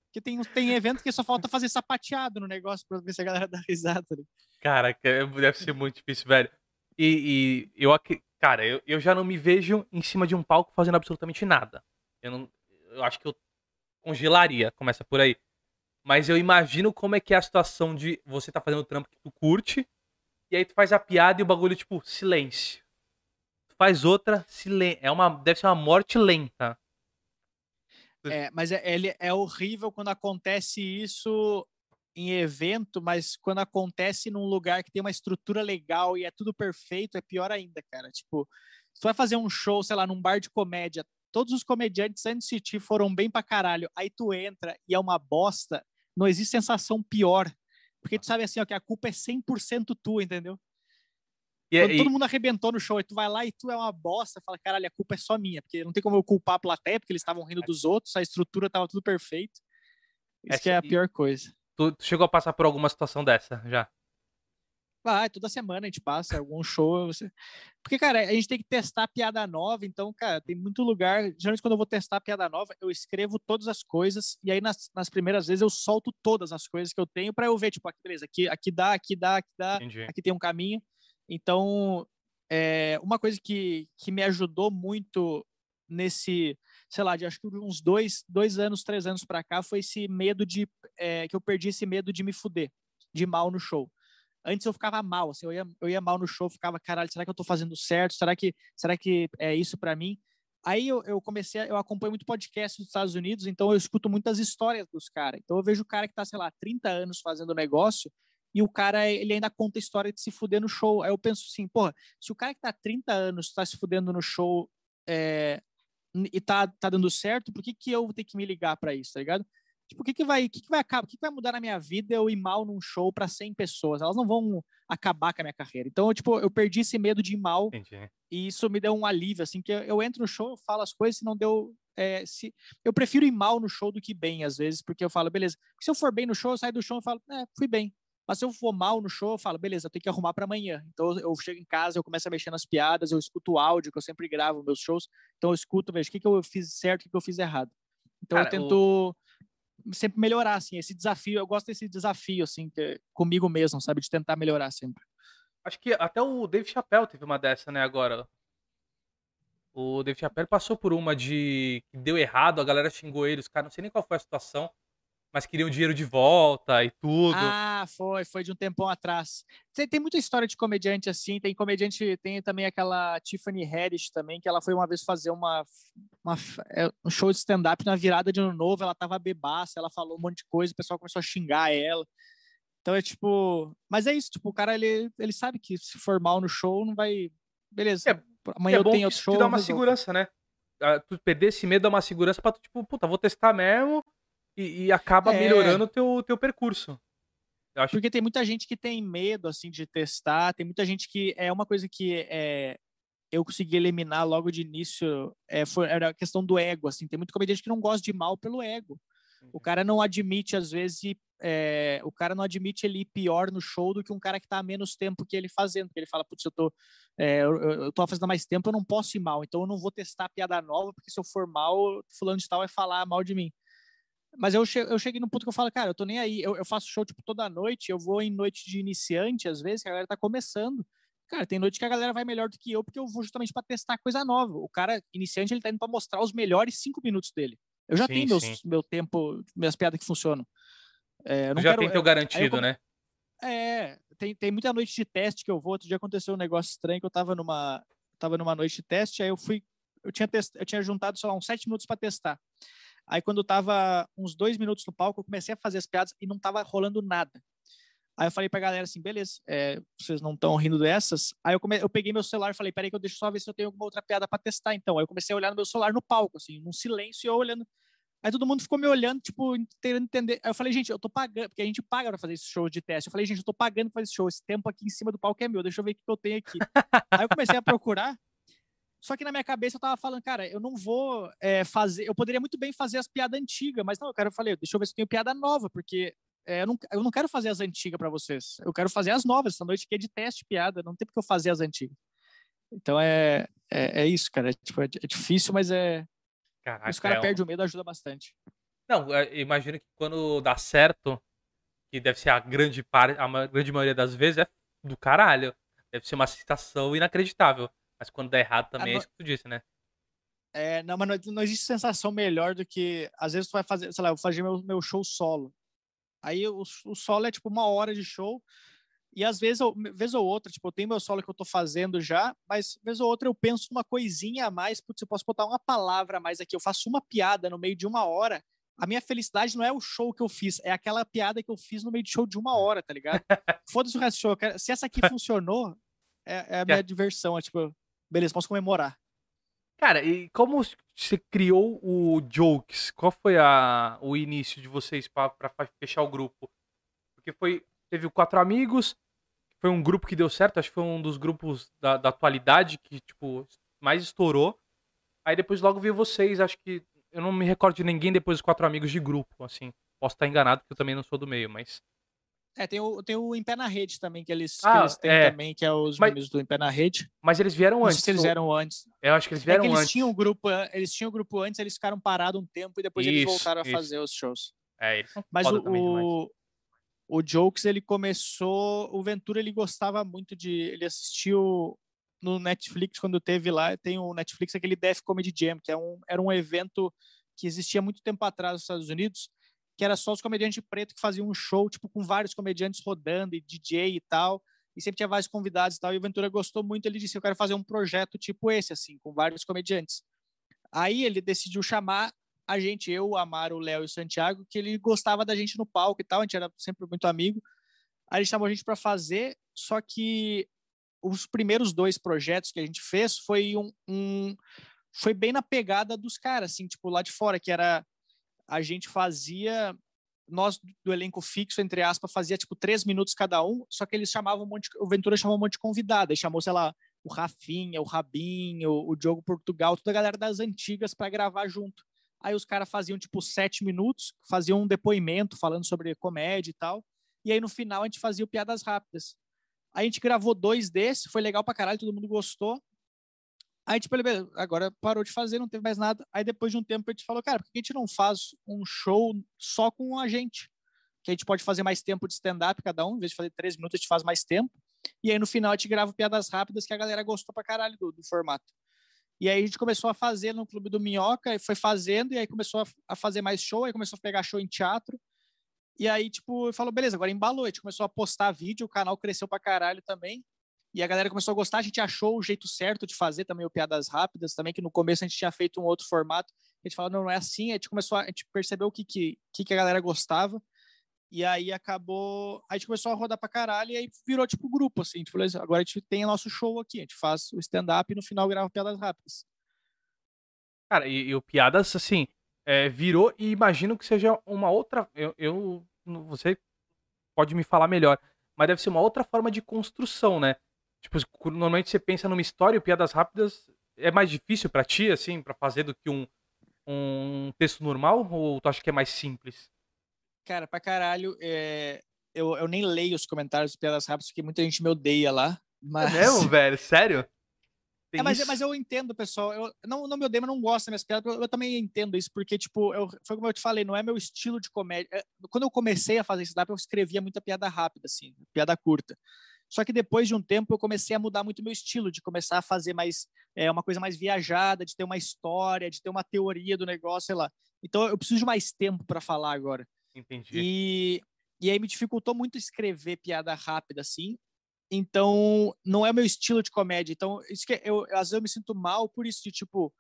S2: Porque tem, tem evento que só falta fazer sapateado no negócio pra ver se a galera dá risada. Né?
S1: Cara, deve ser muito difícil, velho. E, e eu, cara, eu, eu já não me vejo em cima de um palco fazendo absolutamente nada. Eu não, eu acho que eu congelaria, começa por aí. Mas eu imagino como é que é a situação de você tá fazendo o trampo que tu curte, e aí tu faz a piada e o bagulho, tipo, silêncio. Tu faz outra, silêncio. É uma, deve ser uma morte lenta.
S2: É, mas é, é, é horrível quando acontece isso em evento, mas quando acontece num lugar que tem uma estrutura legal e é tudo perfeito, é pior ainda, cara. Tipo, se tu vai fazer um show, sei lá, num bar de comédia, todos os comediantes antes de ti foram bem pra caralho, aí tu entra e é uma bosta, não existe sensação pior. Porque tu sabe assim, ó, que a culpa é 100% tua, entendeu? E, Quando e... todo mundo arrebentou no show e tu vai lá e tu é uma bosta, fala, caralho, a culpa é só minha, porque não tem como eu culpar a plateia, porque eles estavam rindo dos outros, a estrutura tava tudo perfeito. Isso Essa... que é a pior coisa.
S1: Tu, chegou a passar por alguma situação dessa já?
S2: Vai, toda semana a gente passa algum show. Você... Porque, cara, a gente tem que testar piada nova, então, cara, tem muito lugar. Geralmente, quando eu vou testar piada nova, eu escrevo todas as coisas, e aí nas, nas primeiras vezes eu solto todas as coisas que eu tenho para eu ver, tipo, aqui, beleza, aqui, aqui dá, aqui dá, aqui dá, Entendi. aqui tem um caminho. Então, é, uma coisa que, que me ajudou muito nesse, sei lá, de acho que uns dois, dois anos, três anos para cá, foi esse medo de, é, que eu perdi esse medo de me fuder, de mal no show. Antes eu ficava mal, assim, eu ia, eu ia mal no show, ficava, caralho, será que eu tô fazendo certo? Será que, será que é isso para mim? Aí eu, eu comecei, eu acompanho muito podcast dos Estados Unidos, então eu escuto muitas histórias dos caras. Então eu vejo o cara que tá, sei lá, 30 anos fazendo negócio e o cara, ele ainda conta a história de se fuder no show. Aí eu penso assim, porra, se o cara que tá 30 anos tá se fudendo no show é, e tá, tá dando certo, por que, que eu vou ter que me ligar para isso, tá ligado? Tipo, o que, que vai, que, que vai acabar, o que, que vai mudar na minha vida eu ir mal num show para 100 pessoas? Elas não vão acabar com a minha carreira. Então, eu, tipo, eu perdi esse medo de ir mal Entendi. e isso me deu um alívio, assim, que eu, eu entro no show, falo as coisas, se não deu, é, se eu prefiro ir mal no show do que bem às vezes, porque eu falo, beleza. Se eu for bem no show, eu saio do show e falo, é, fui bem. Mas se eu for mal no show, eu falo, beleza, eu tenho que arrumar para amanhã. Então eu chego em casa, eu começo a mexer nas piadas, eu escuto o áudio, que eu sempre gravo meus shows. Então eu escuto, vejo o que, que eu fiz certo, o que, que eu fiz errado. Então Cara, eu tento o... sempre melhorar, assim, esse desafio. Eu gosto desse desafio, assim, que, comigo mesmo, sabe? De tentar melhorar sempre.
S1: Acho que até o Dave Chappelle teve uma dessa, né, agora. O Dave Chappelle passou por uma de que deu errado, a galera xingou ele, os caras, não sei nem qual foi a situação mas queriam dinheiro de volta e tudo.
S2: Ah, foi, foi de um tempão atrás. Tem, tem muita história de comediante assim, tem comediante, tem também aquela Tiffany Haddish também, que ela foi uma vez fazer uma, uma é, um show de stand-up na virada de ano novo, ela tava bebaça, ela falou um monte de coisa, o pessoal começou a xingar ela. Então é tipo, mas é isso, tipo, o cara ele, ele sabe que se for mal no show não vai, beleza. É, amanhã é eu tenho outro show. Te
S1: dá uma segurança, né? Ah, tu perder esse medo dá uma segurança para tu tipo, puta, vou testar mesmo e, e acaba é. melhorando o teu, teu percurso.
S2: Acho... Porque tem muita gente que tem medo, assim, de testar, tem muita gente que é uma coisa que é, eu consegui eliminar logo de início, é, foi, era a questão do ego, assim, tem muito comediante que não gosta de mal pelo ego. O cara não admite, às vezes, é, o cara não admite ele ir pior no show do que um cara que está há menos tempo que ele fazendo. Porque ele fala, putz, eu tô, é, eu, eu tô fazendo mais tempo, eu não posso ir mal, então eu não vou testar piada nova, porque se eu for mal, fulano de tal vai falar mal de mim. Mas eu, che eu cheguei no ponto que eu falo, cara, eu tô nem aí. Eu, eu, faço show, tipo, toda noite. Eu vou em noite de iniciante, às vezes, que a galera tá começando. Cara, tem noite que a galera vai melhor do que eu, porque eu vou justamente para testar coisa nova. O cara, iniciante, ele tá indo pra mostrar os melhores cinco minutos dele. Eu já sim, tenho meus, meu tempo, minhas piadas que funcionam.
S1: É, já quero, tem teu garantido, eu, né?
S2: É, tem, tem muita noite de teste que eu vou. Outro dia aconteceu um negócio estranho que eu tava numa, tava numa noite de teste, aí eu fui eu tinha, test, eu tinha juntado, sei lá, uns sete minutos para testar. Aí quando eu tava uns dois minutos no palco, eu comecei a fazer as piadas e não tava rolando nada. Aí eu falei pra galera assim, beleza, é, vocês não estão rindo dessas? Aí eu, come... eu peguei meu celular e falei, peraí que eu deixo só ver se eu tenho alguma outra piada para testar, então. Aí eu comecei a olhar no meu celular no palco, assim, num silêncio, e eu olhando. Aí todo mundo ficou me olhando, tipo, tentando entender. Aí eu falei, gente, eu tô pagando, porque a gente paga pra fazer esse show de teste. Eu falei, gente, eu tô pagando pra fazer esse show, esse tempo aqui em cima do palco é meu, deixa eu ver o que eu tenho aqui. Aí eu comecei a procurar, só que na minha cabeça eu tava falando, cara, eu não vou é, fazer. Eu poderia muito bem fazer as piadas antigas, mas não, eu quero, eu falei, deixa eu ver se eu tenho piada nova, porque é, eu, não, eu não quero fazer as antigas para vocês. Eu quero fazer as novas. Essa noite aqui é de teste, piada. Não tem porque eu fazer as antigas. Então é, é, é isso, cara. É, tipo, é, é difícil, mas é. Caraca, Os caras é perdem o medo, ajuda bastante.
S1: Não, é, imagino que quando dá certo, que deve ser a grande parte, a grande maioria das vezes, é do caralho. Deve ser uma sensação inacreditável. Mas quando dá errado também ah, é isso que tu disse, né?
S2: É, não, mas não, não, existe sensação melhor do que. Às vezes tu vai fazer, sei lá, eu vou fazer meu, meu show solo. Aí o, o solo é tipo uma hora de show. E às vezes, eu, vez ou outra, tipo, eu tenho meu solo que eu tô fazendo já, mas vez ou outra eu penso uma coisinha a mais, putz, eu posso botar uma palavra a mais aqui, eu faço uma piada no meio de uma hora. A minha felicidade não é o show que eu fiz, é aquela piada que eu fiz no meio de show de uma hora, tá ligado? Foda-se o resto do show. Se essa aqui funcionou, é, é a minha diversão. É tipo, beleza, posso comemorar.
S1: Cara, e como você criou o Jokes? Qual foi a, o início de vocês para fechar o grupo? Porque foi teve quatro amigos, foi um grupo que deu certo, acho que foi um dos grupos da, da atualidade que tipo mais estourou. Aí depois logo veio vocês, acho que eu não me recordo de ninguém depois dos quatro amigos de grupo, assim. Posso estar enganado porque eu também não sou do meio, mas
S2: é, tem o, tem o Em Pé na Rede também, que eles, ah, que eles têm é. também, que é os mas, meninos do Em Pé na Rede.
S1: Mas eles vieram
S2: Não
S1: antes.
S2: se eles vieram antes.
S1: Eu acho que eles vieram é que
S2: eles
S1: antes.
S2: Tinham um grupo, eles tinham o um grupo antes, eles ficaram parados um tempo e depois isso, eles voltaram a fazer os shows.
S1: É, eles
S2: Mas o, o, o Jokes, ele começou... O Ventura, ele gostava muito de... Ele assistiu no Netflix, quando teve lá, tem o Netflix, aquele Death Comedy Jam, que é um, era um evento que existia muito tempo atrás nos Estados Unidos, que era só os comediantes pretos que faziam um show, tipo, com vários comediantes rodando e DJ e tal, e sempre tinha vários convidados e tal, e o Ventura gostou muito, ele disse, eu quero fazer um projeto tipo esse, assim, com vários comediantes. Aí ele decidiu chamar a gente, eu, Amaro, Léo e o Santiago, que ele gostava da gente no palco e tal, a gente era sempre muito amigo. Aí ele chamou a gente para fazer, só que os primeiros dois projetos que a gente fez foi um, um foi bem na pegada dos caras, assim, tipo, lá de fora, que era a gente fazia nós do elenco fixo, entre aspas, fazia tipo três minutos cada um, só que eles chamavam um monte, o Ventura chamou um monte de convidado, ele chamou, sei lá, o Rafinha, o Rabinho, o Diogo Portugal, toda a galera das antigas para gravar junto. Aí os caras faziam tipo sete minutos, faziam um depoimento falando sobre comédia e tal, e aí no final a gente fazia o Piadas Rápidas. Aí a gente gravou dois desses, foi legal pra caralho, todo mundo gostou. Aí, tipo, ele agora parou de fazer, não teve mais nada. Aí, depois de um tempo, a gente falou, cara, por que a gente não faz um show só com a gente? Que a gente pode fazer mais tempo de stand-up cada um, em vez de fazer três minutos, a gente faz mais tempo. E aí, no final, a gente grava piadas rápidas que a galera gostou pra caralho do, do formato. E aí, a gente começou a fazer no Clube do Minhoca, e foi fazendo, e aí começou a, a fazer mais show, aí começou a pegar show em teatro. E aí, tipo, falou, beleza, agora embalou. A gente começou a postar vídeo, o canal cresceu pra caralho também. E a galera começou a gostar, a gente achou o jeito certo de fazer também o Piadas Rápidas, também que no começo a gente tinha feito um outro formato. A gente falou, não, não é assim, a gente começou a, a gente percebeu o que, que, que a galera gostava. E aí acabou, a gente começou a rodar pra caralho e aí virou tipo grupo, assim. A gente falou, agora a gente tem o nosso show aqui, a gente faz o stand-up e no final grava Piadas Rápidas.
S1: Cara, e, e o Piadas, assim, é, virou e imagino que seja uma outra. Eu, eu, você pode me falar melhor, mas deve ser uma outra forma de construção, né? Tipo, normalmente você pensa numa história, piadas rápidas é mais difícil para ti, assim, para fazer do que um, um texto normal? Ou tu acha que é mais simples?
S2: Cara, pra caralho, é... eu, eu nem leio os comentários de piadas rápidas porque muita gente me odeia lá. Mas...
S1: É mesmo, velho? Sério?
S2: É, mas, mas, eu entendo, pessoal. Eu, não, não me odeio, mas não gosto das minhas piadas. Eu, eu, também entendo isso, porque, tipo, eu, foi como eu te falei, não é meu estilo de comédia. É, quando eu comecei a fazer stand-up, eu escrevia muita piada rápida, assim, piada curta. Só que depois de um tempo eu comecei a mudar muito meu estilo, de começar a fazer mais é, uma coisa mais viajada, de ter uma história, de ter uma teoria do negócio, sei lá. Então eu preciso de mais tempo para falar agora.
S1: Entendi.
S2: E, e aí me dificultou muito escrever piada rápida assim. Então não é meu estilo de comédia. Então isso que eu às vezes eu me sinto mal por isso de tipo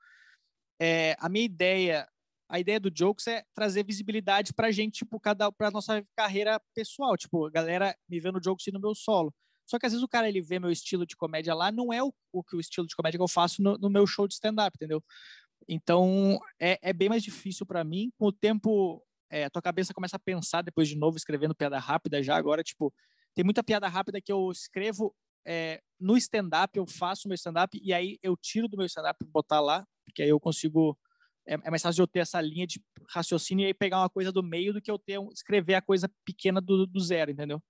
S2: é, a minha ideia, a ideia do Jokes é trazer visibilidade pra gente, tipo, cada, pra nossa carreira pessoal. Tipo, a galera me vê no Jokes e no meu solo. Só que às vezes o cara ele vê meu estilo de comédia lá, não é o, o que o estilo de comédia que eu faço no, no meu show de stand-up, entendeu? Então é, é bem mais difícil para mim. Com o tempo, é, a tua cabeça começa a pensar depois de novo, escrevendo piada rápida já. Agora, tipo, tem muita piada rápida que eu escrevo é, no stand-up, eu faço meu stand-up e aí eu tiro do meu stand-up e botar lá, porque aí eu consigo. É, é, mais fácil eu ter essa linha de raciocínio e aí pegar uma coisa do meio do que eu ter escrever a coisa pequena do, do zero, entendeu?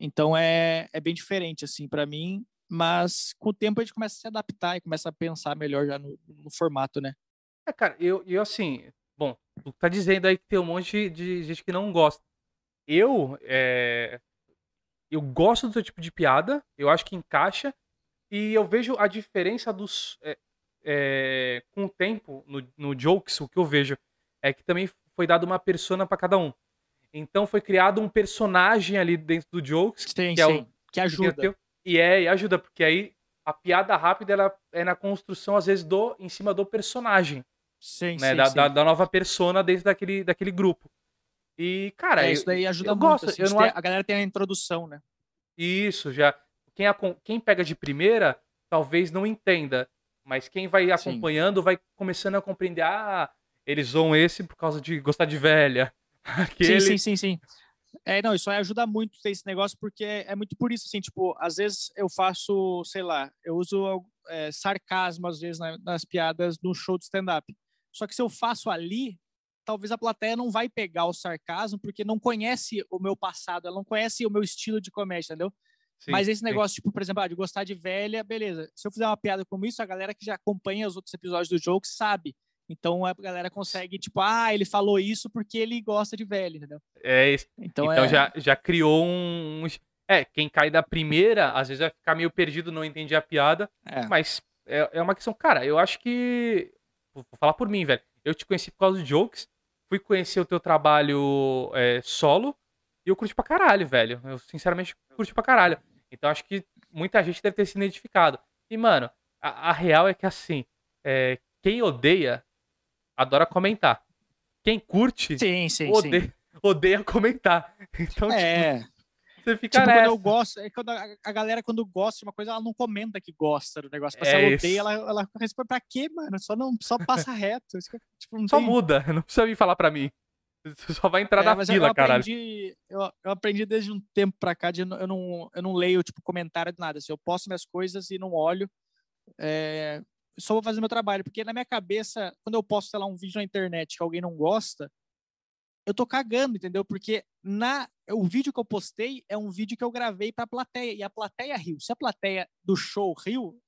S2: Então é, é bem diferente, assim, para mim. Mas com o tempo a gente começa a se adaptar e começa a pensar melhor já no, no formato, né?
S1: É, cara, eu, eu assim, bom, tu tá dizendo aí que tem um monte de gente que não gosta. Eu, é, eu gosto do seu tipo de piada, eu acho que encaixa, e eu vejo a diferença dos. É, é, com o tempo, no, no Jokes, o que eu vejo é que também foi dado uma persona para cada um. Então foi criado um personagem ali dentro do Jokes.
S2: Sim, que, é sim, o, que ajuda. Que é,
S1: e é, e ajuda, porque aí a piada rápida ela é na construção, às vezes, do em cima do personagem.
S2: Sim,
S1: né?
S2: sim,
S1: da,
S2: sim.
S1: Da, da, nova persona dentro daquele, daquele grupo. E, cara.
S2: É, isso daí ajuda
S1: eu
S2: muito.
S1: Gosto,
S2: assim,
S1: eu não...
S2: a galera tem a introdução, né?
S1: Isso, já. Quem, a, quem pega de primeira, talvez não entenda. Mas quem vai acompanhando vai começando a compreender. Ah, eles vão esse por causa de gostar de velha.
S2: Aquele... Sim, sim, sim, sim. É, não, isso aí ajuda muito ter esse negócio, porque é muito por isso, assim, tipo, às vezes eu faço, sei lá, eu uso é, sarcasmo, às vezes, nas piadas no show de stand-up. Só que se eu faço ali, talvez a plateia não vai pegar o sarcasmo, porque não conhece o meu passado, ela não conhece o meu estilo de comédia, entendeu? Sim, Mas esse negócio, sim. tipo, por exemplo, ah, de gostar de velha, beleza. Se eu fizer uma piada como isso, a galera que já acompanha os outros episódios do jogo sabe. Então a galera consegue, tipo, ah, ele falou isso porque ele gosta de velho, entendeu?
S1: É isso. Então, então é... já, já criou um. É, quem cai da primeira, às vezes vai ficar meio perdido, não entende a piada. É. Mas é, é uma questão. Cara, eu acho que. Vou falar por mim, velho. Eu te conheci por causa de jokes. Fui conhecer o teu trabalho é, solo. E eu curti pra caralho, velho. Eu, sinceramente, curti pra caralho. Então acho que muita gente deve ter se identificado. E, mano, a, a real é que assim. É, quem odeia adora comentar. Quem curte
S2: sim, sim,
S1: odeia,
S2: sim.
S1: odeia comentar. Então,
S2: é.
S1: Tipo, você fica
S2: tipo,
S1: nessa.
S2: quando eu gosto, é quando a, a, galera, quando gosta de uma coisa, ela não comenta que gosta do negócio. Mas é ela odeia, ela, ela responde pra quê, mano? Só, não, só passa reto. Tipo,
S1: só tem... muda, não precisa vir falar pra mim. Você só vai entrar é, na fila, aprendi,
S2: Eu, eu, aprendi desde um tempo pra cá de eu não, eu não leio, tipo, comentário de nada. Assim, eu posto minhas coisas e não olho. É, só vou fazer meu trabalho, porque na minha cabeça, quando eu posto, sei lá, um vídeo na internet que alguém não gosta, eu tô cagando, entendeu? Porque na o vídeo que eu postei é um vídeo que eu gravei pra plateia, e a plateia riu. Se a plateia do show riu,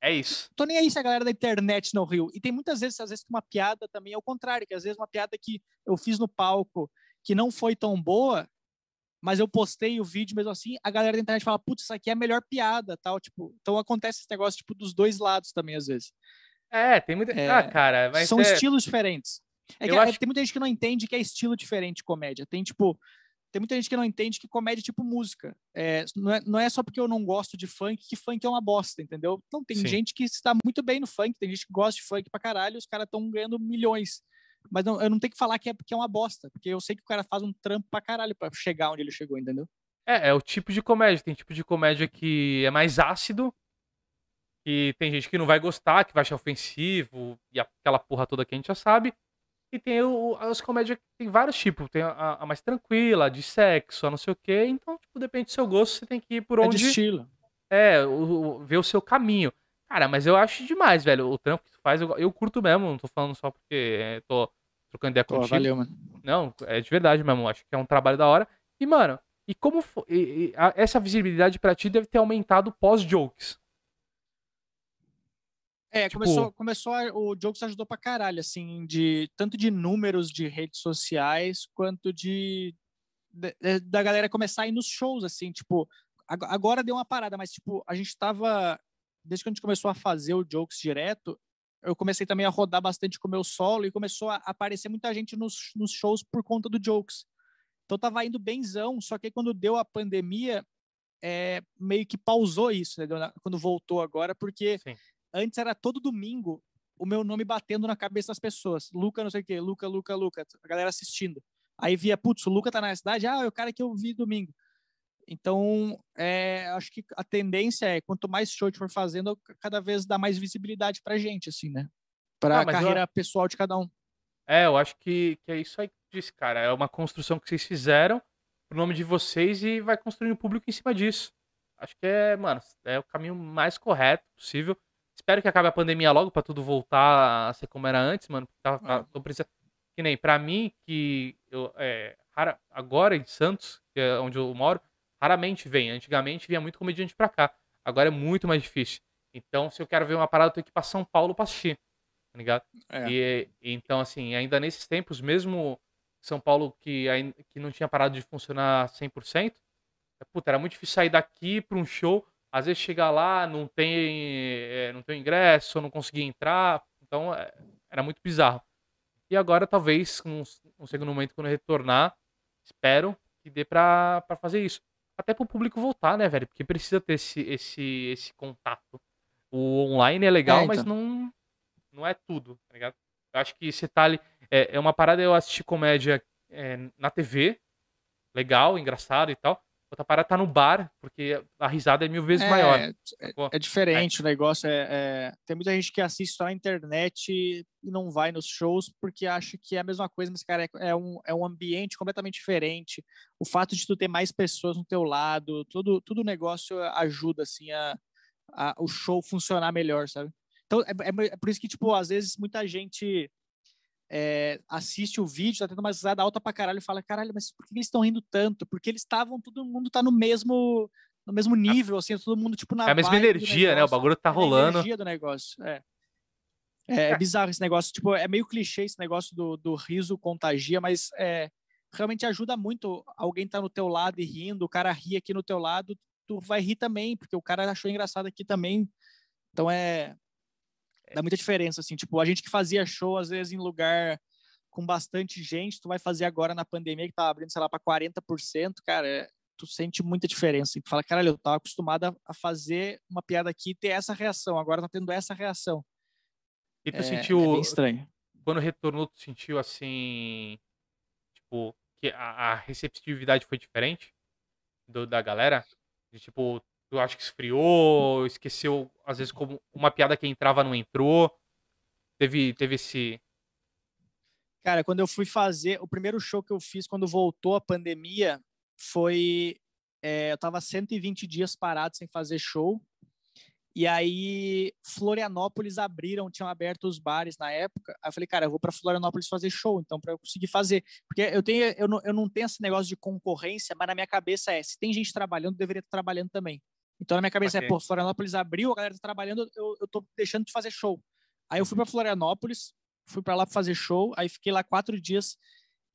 S1: é isso.
S2: Tô nem aí se a galera da internet não riu. E tem muitas vezes, às vezes, que uma piada também é o contrário, que às vezes uma piada que eu fiz no palco que não foi tão boa, mas eu postei o vídeo mesmo assim, a galera da internet fala, putz, isso aqui é a melhor piada, tal, tipo, então acontece esse negócio, tipo, dos dois lados também, às vezes.
S1: É, tem muita... É, ah, cara, mas
S2: São
S1: é...
S2: estilos diferentes. É que
S1: acho...
S2: tem muita gente que não entende que é estilo diferente de comédia. Tem, tipo, tem muita gente que não entende que comédia é tipo música. É, não, é, não é só porque eu não gosto de funk que funk é uma bosta, entendeu? Não, tem Sim. gente que está muito bem no funk, tem gente que gosta de funk pra caralho os caras estão ganhando milhões. Mas não, eu não tenho que falar que é, que é uma bosta, porque eu sei que o cara faz um trampo pra caralho pra chegar onde ele chegou, entendeu?
S1: É, é o tipo de comédia. Tem tipo de comédia que é mais ácido, que tem gente que não vai gostar, que vai achar ofensivo, e aquela porra toda que a gente já sabe. E tem o, as comédias, tem vários tipos. Tem a, a, mais tranquila, de sexo, a não sei o quê. Então, tipo, depende do seu gosto, você tem que ir por onde.
S2: É de estilo.
S1: É, o, o, ver o seu caminho. Cara, mas eu acho demais, velho. O trampo que tu faz, eu, eu curto mesmo. Não tô falando só porque é, tô trocando ideia contigo.
S2: valeu, mano.
S1: Não, é de verdade mesmo. Acho que é um trabalho da hora. E, mano, e como e, e, a, essa visibilidade para ti deve ter aumentado pós-jokes?
S2: É, tipo... começou, começou a, o Jokes ajudou pra caralho, assim, de tanto de números de redes sociais quanto de, de, da galera começar a ir nos shows, assim, tipo, agora deu uma parada, mas tipo, a gente tava desde que a gente começou a fazer o Jokes direto, eu comecei também a rodar bastante com o meu solo e começou a aparecer muita gente nos, nos shows por conta do Jokes. Então tava indo benzão, só que quando deu a pandemia, é, meio que pausou isso, né? quando voltou agora, porque Sim. antes era todo domingo o meu nome batendo na cabeça das pessoas. Luca, não sei o quê, Luca, Luca, Luca, a galera assistindo. Aí via, putz, o Luca tá na cidade, ah, é o cara que eu vi domingo. Então, é, acho que a tendência é, quanto mais show a gente for fazendo, cada vez dá mais visibilidade pra gente, assim, né? Pra ah, carreira eu... pessoal de cada um.
S1: É, eu acho que, que é isso aí que disse, cara. É uma construção que vocês fizeram pro nome de vocês e vai construindo público em cima disso. Acho que é, mano, é o caminho mais correto possível. Espero que acabe a pandemia logo para tudo voltar a ser como era antes, mano. Tá, tá, tô precisando... Que nem, pra mim, que eu, é, agora em Santos, que é onde eu moro, raramente vem. Antigamente vinha muito comediante pra cá. Agora é muito mais difícil. Então, se eu quero ver uma parada, eu tenho que ir pra São Paulo pra assistir. Tá ligado? É. E, então, assim, ainda nesses tempos, mesmo São Paulo que, que não tinha parado de funcionar 100%, é, puta, era muito difícil sair daqui pra um show às vezes chegar lá, não tem, é, não tem ingresso, não conseguia entrar, então é, era muito bizarro. E agora, talvez, um, um segundo momento, quando eu retornar, espero que dê pra, pra fazer isso. Até pro público voltar, né, velho? Porque precisa ter esse, esse, esse contato. O online é legal, é, então. mas não, não é tudo, tá ligado? Eu acho que você tá ali. É, é uma parada eu assistir comédia é, na TV, legal, engraçado e tal. Outra parada tá no bar, porque a risada é mil vezes é, maior. É,
S2: é diferente é. o negócio. É, é, tem muita gente que assiste só na internet e não vai nos shows porque acha que é a mesma coisa, mas, cara, é, é, um, é um ambiente completamente diferente. O fato de tu ter mais pessoas no teu lado, tudo, tudo o negócio ajuda, assim, a, a, o show funcionar melhor, sabe? Então, é, é por isso que, tipo, às vezes muita gente é, assiste o vídeo, tá tendo uma risada alta pra caralho e fala, caralho, mas por que eles estão rindo tanto? Porque eles estavam, todo mundo tá no mesmo no mesmo nível, assim, todo mundo, tipo, na
S1: É a mesma energia, né? O bagulho tá é rolando.
S2: A energia do negócio, é. É, é, bizarro esse negócio, tipo, é meio clichê esse negócio do, do riso contagia, mas é, realmente ajuda muito alguém tá no teu lado e rindo, o cara ri aqui no teu lado, tu vai rir também, porque o cara achou engraçado aqui também. Então é, dá muita diferença, assim, tipo, a gente que fazia show, às vezes, em lugar com bastante gente, tu vai fazer agora na pandemia, que tá abrindo, sei lá, para 40%, cara, é, tu sente muita diferença. E tu fala, caralho, eu tava acostumado a fazer uma piada aqui e ter essa reação, agora tá tendo essa reação.
S1: E tu é, sentiu. É estranho. Quando retornou, tu sentiu assim. Tipo, que a, a receptividade foi diferente do, da galera? De, tipo, eu acho que esfriou, esqueceu, às vezes, como uma piada que entrava não entrou. Teve, teve esse.
S2: Cara, quando eu fui fazer, o primeiro show que eu fiz quando voltou a pandemia foi. É, eu tava 120 dias parado sem fazer show. E aí, Florianópolis abriram, tinham aberto os bares na época. Aí eu falei, cara, eu vou para Florianópolis fazer show, então, para eu conseguir fazer. Porque eu, tenho, eu, não, eu não tenho esse negócio de concorrência, mas na minha cabeça é: se tem gente trabalhando, deveria estar trabalhando também. Então na minha cabeça é, okay. é, pô, Florianópolis abriu, a galera tá trabalhando, eu, eu tô deixando de fazer show. Aí eu fui para Florianópolis, fui para lá fazer show, aí fiquei lá quatro dias.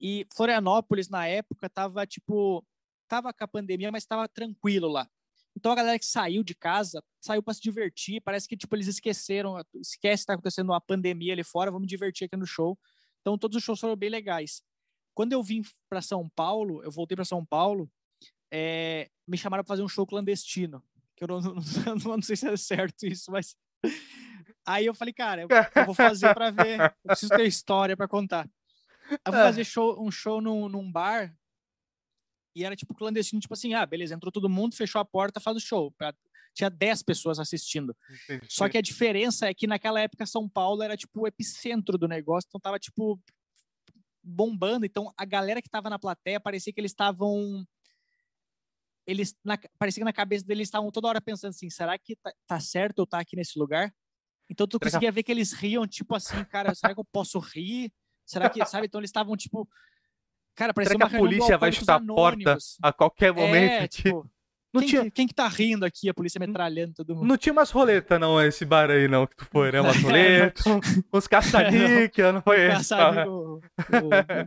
S2: E Florianópolis, na época, tava tipo. Tava com a pandemia, mas tava tranquilo lá. Então a galera que saiu de casa saiu para se divertir. Parece que tipo eles esqueceram, esquece que tá acontecendo uma pandemia ali fora, vamos divertir aqui no show. Então todos os shows foram bem legais. Quando eu vim para São Paulo, eu voltei para São Paulo, é, me chamaram para fazer um show clandestino que eu não, não, não, sei se é certo isso, mas. Aí eu falei, cara, eu, eu vou fazer para ver, eu preciso ter história para contar. Eu vou é. fazer show, um show num, num bar e era tipo clandestino, tipo assim, ah, beleza, entrou todo mundo, fechou a porta, faz o show. Pra... Tinha 10 pessoas assistindo. Entendi. Só que a diferença é que naquela época São Paulo era tipo o epicentro do negócio, então tava tipo bombando. Então a galera que tava na plateia parecia que eles estavam eles na, parecia que na cabeça deles estavam toda hora pensando assim, será que tá, tá certo eu estar tá aqui nesse lugar? Então tu conseguia ver que eles riam, tipo assim, cara, será que eu posso rir? Será que, sabe? Então eles estavam, tipo, cara, parecia
S1: será que a polícia vai chutar a porta a qualquer é, momento? É, tipo,
S2: não quem, tinha... quem que tá rindo aqui, a polícia metralhando todo mundo?
S1: Não tinha umas roletas, não, esse bar aí, não, que tu foi, né? Umas roletas, uns caça-níquel, não foi esse? Caça o,
S2: o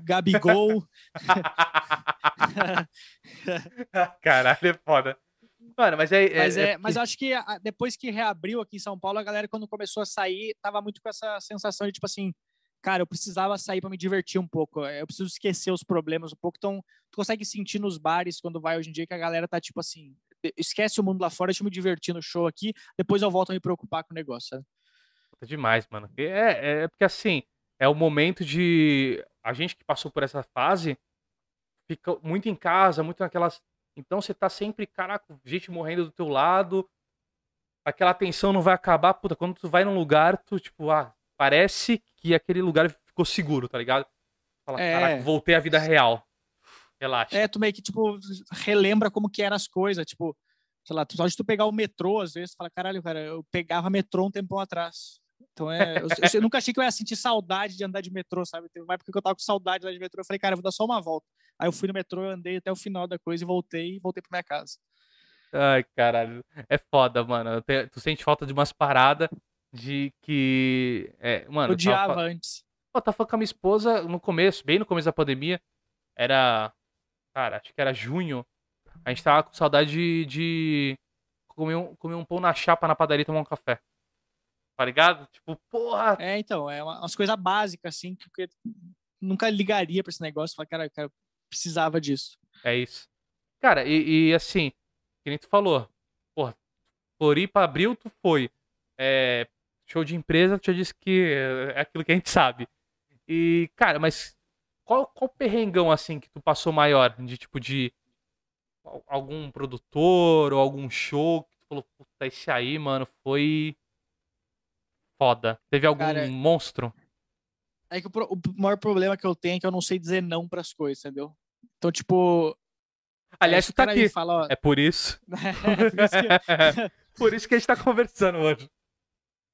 S2: Gabigol.
S1: Caralho, é foda. Mano, mas é.
S2: é mas, é, é, mas eu acho que depois que reabriu aqui em São Paulo, a galera, quando começou a sair, tava muito com essa sensação de tipo assim, cara, eu precisava sair para me divertir um pouco. Eu preciso esquecer os problemas um pouco. Então, tu consegue sentir nos bares quando vai hoje em dia que a galera tá tipo assim, esquece o mundo lá fora, deixa eu me divertir no show aqui, depois eu volto a me preocupar com o negócio. Sabe?
S1: É demais, mano. É, é, é porque assim, é o momento de. A gente que passou por essa fase fica muito em casa, muito naquelas. Então você tá sempre, caraca, gente morrendo do teu lado, aquela tensão não vai acabar. Puta, quando tu vai num lugar, tu, tipo, ah, parece que aquele lugar ficou seguro, tá ligado? Fala, é... caraca, voltei à vida real. Relaxa.
S2: É, tu meio que, tipo, relembra como que eram as coisas, tipo, sei lá, só de tu pegar o metrô, às vezes, tu fala, caralho, cara, eu pegava metrô um tempão atrás. Então é. Eu, eu, nunca achei que eu ia sentir saudade de andar de metrô, sabe? Teve uma época que eu tava com saudade de andar de metrô. Eu falei, cara, eu vou dar só uma volta. Aí eu fui no metrô, eu andei até o final da coisa e voltei e voltei pra minha casa.
S1: Ai, caralho. É foda, mano. Tu sente falta de umas paradas de que. É, mano.
S2: Eu odiava tava... antes.
S1: Eu tava falando com a minha esposa no começo, bem no começo da pandemia. Era. Cara, acho que era junho. A gente tava com saudade de, de comer, um, comer um pão na chapa na padaria e tomar um café. Tá ligado? Tipo, porra.
S2: É, então, é umas coisas básicas, assim, que eu nunca ligaria pra esse negócio. Falar, cara, cara, precisava disso.
S1: É isso. Cara, e, e assim, que nem tu falou, porra, Floripa abril, tu foi. É, show de empresa, tu já disse que é aquilo que a gente sabe. E, cara, mas qual, qual perrengão, assim, que tu passou maior? De, tipo, de algum produtor ou algum show que tu falou, puta, esse aí, mano, foi foda. Teve algum cara, monstro?
S2: É que o, o, maior problema que eu tenho é que eu não sei dizer não pras coisas, entendeu? Então, tipo.
S1: Aliás, tu tá aqui. Fala, ó... É por isso. é, por, isso que... por isso que a gente tá conversando hoje.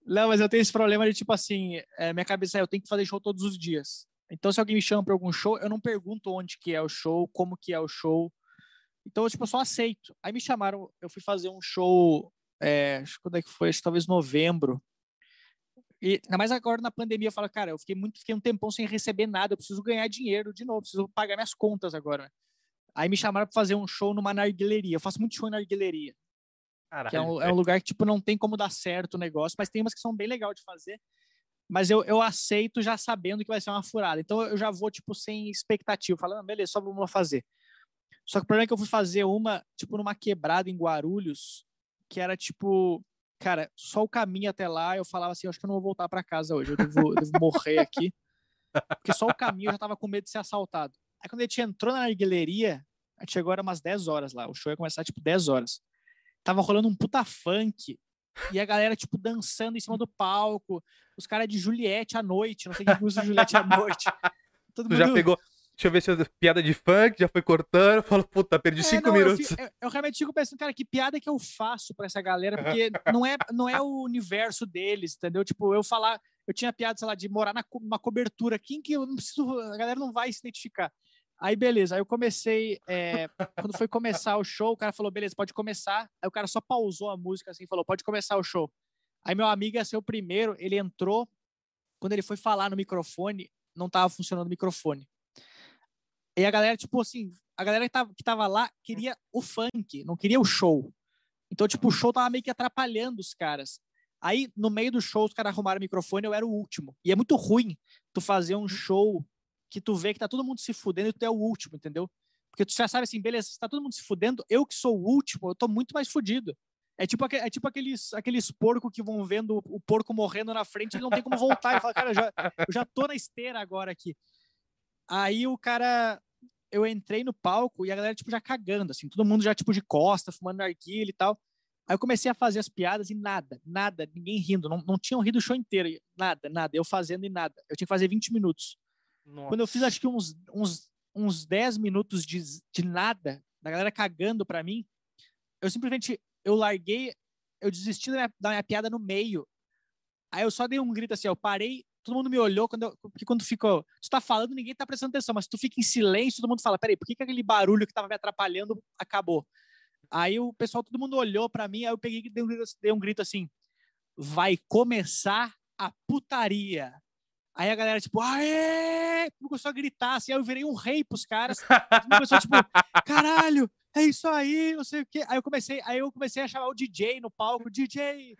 S2: Não, mas eu tenho esse problema de tipo assim, é, minha cabeça é, eu tenho que fazer show todos os dias. Então, se alguém me chama para algum show, eu não pergunto onde que é o show, como que é o show. Então, eu, tipo, eu só aceito. Aí me chamaram, eu fui fazer um show, é, acho quando é que foi, acho talvez novembro. E ainda mais agora na pandemia, eu falo, cara, eu fiquei muito, fiquei um tempão sem receber nada, eu preciso ganhar dinheiro de novo, preciso pagar minhas contas agora. Aí me chamaram para fazer um show numa narguileria. Eu faço muito show em narguileria. Caralho, que é um, é um, lugar que, tipo, não tem como dar certo o negócio, mas tem umas que são bem legal de fazer. Mas eu, eu aceito já sabendo que vai ser uma furada. Então eu já vou, tipo, sem expectativa, falando, ah, beleza, só vamos fazer. Só que o problema é que eu fui fazer uma, tipo, numa quebrada em Guarulhos, que era, tipo, cara, só o caminho até lá, eu falava assim, acho que eu não vou voltar para casa hoje, eu devo, devo morrer aqui. Porque só o caminho eu já tava com medo de ser assaltado. Aí quando a gente entrou na narguileria, a gente chegou, era umas 10 horas lá, o show ia começar, tipo, 10 horas tava rolando um puta funk. E a galera, tipo, dançando em cima do palco. Os caras de Juliette à noite. Não sei quem usa Juliette à noite.
S1: Todo mundo... já pegou. Deixa eu ver se eu... piada de funk, já foi cortando. Falo, puta, perdi é, cinco não, minutos.
S2: Eu, eu, realmente fico pensando, cara, que piada que eu faço pra essa galera, porque não é, não é o universo deles, entendeu? Tipo, eu falar, eu tinha piada, sei lá, de morar na, numa cobertura. Quem que eu não preciso. A galera não vai se identificar. Aí, beleza. Aí eu comecei. É, quando foi começar o show, o cara falou: beleza, pode começar. Aí o cara só pausou a música assim e falou: pode começar o show. Aí meu amigo ia ser o primeiro, ele entrou. Quando ele foi falar no microfone, não tava funcionando o microfone. E a galera, tipo assim, a galera que tava, que tava lá queria o funk, não queria o show. Então, tipo, o show tava meio que atrapalhando os caras. Aí, no meio do show, os caras arrumaram o microfone, eu era o último. E é muito ruim tu fazer um show que tu vê que tá todo mundo se fudendo e tu é o último, entendeu? Porque tu já sabe assim, beleza, se tá todo mundo se fudendo, eu que sou o último, eu tô muito mais fudido. É tipo, é tipo aqueles, aqueles porcos que vão vendo o porco morrendo na frente e não tem como voltar. E fala, cara, eu já, eu já tô na esteira agora aqui. Aí o cara, eu entrei no palco e a galera, tipo, já cagando, assim, todo mundo já, tipo, de costa, fumando narguilha e tal. Aí eu comecei a fazer as piadas e nada, nada, ninguém rindo, não, não tinham rido o show inteiro, nada, nada, eu fazendo e nada. Eu tinha que fazer 20 minutos. Nossa. Quando eu fiz, acho que uns, uns, uns 10 minutos de, de nada, da galera cagando pra mim, eu simplesmente, eu larguei, eu desisti da minha, da minha piada no meio. Aí eu só dei um grito assim, eu parei, todo mundo me olhou, quando eu, porque quando ficou, tu tá falando, ninguém tá prestando atenção, mas tu fica em silêncio, todo mundo fala, peraí, por que, que aquele barulho que tava me atrapalhando acabou? Aí o pessoal, todo mundo olhou para mim, aí eu peguei e dei um, dei um grito assim, vai começar a putaria. Aí a galera, tipo, aê! Começou a gritar, assim, aí eu virei um rei pros caras. Começou, tipo, caralho, é isso aí, não sei o quê. Aí eu comecei, aí eu comecei a chamar o DJ no palco, DJ,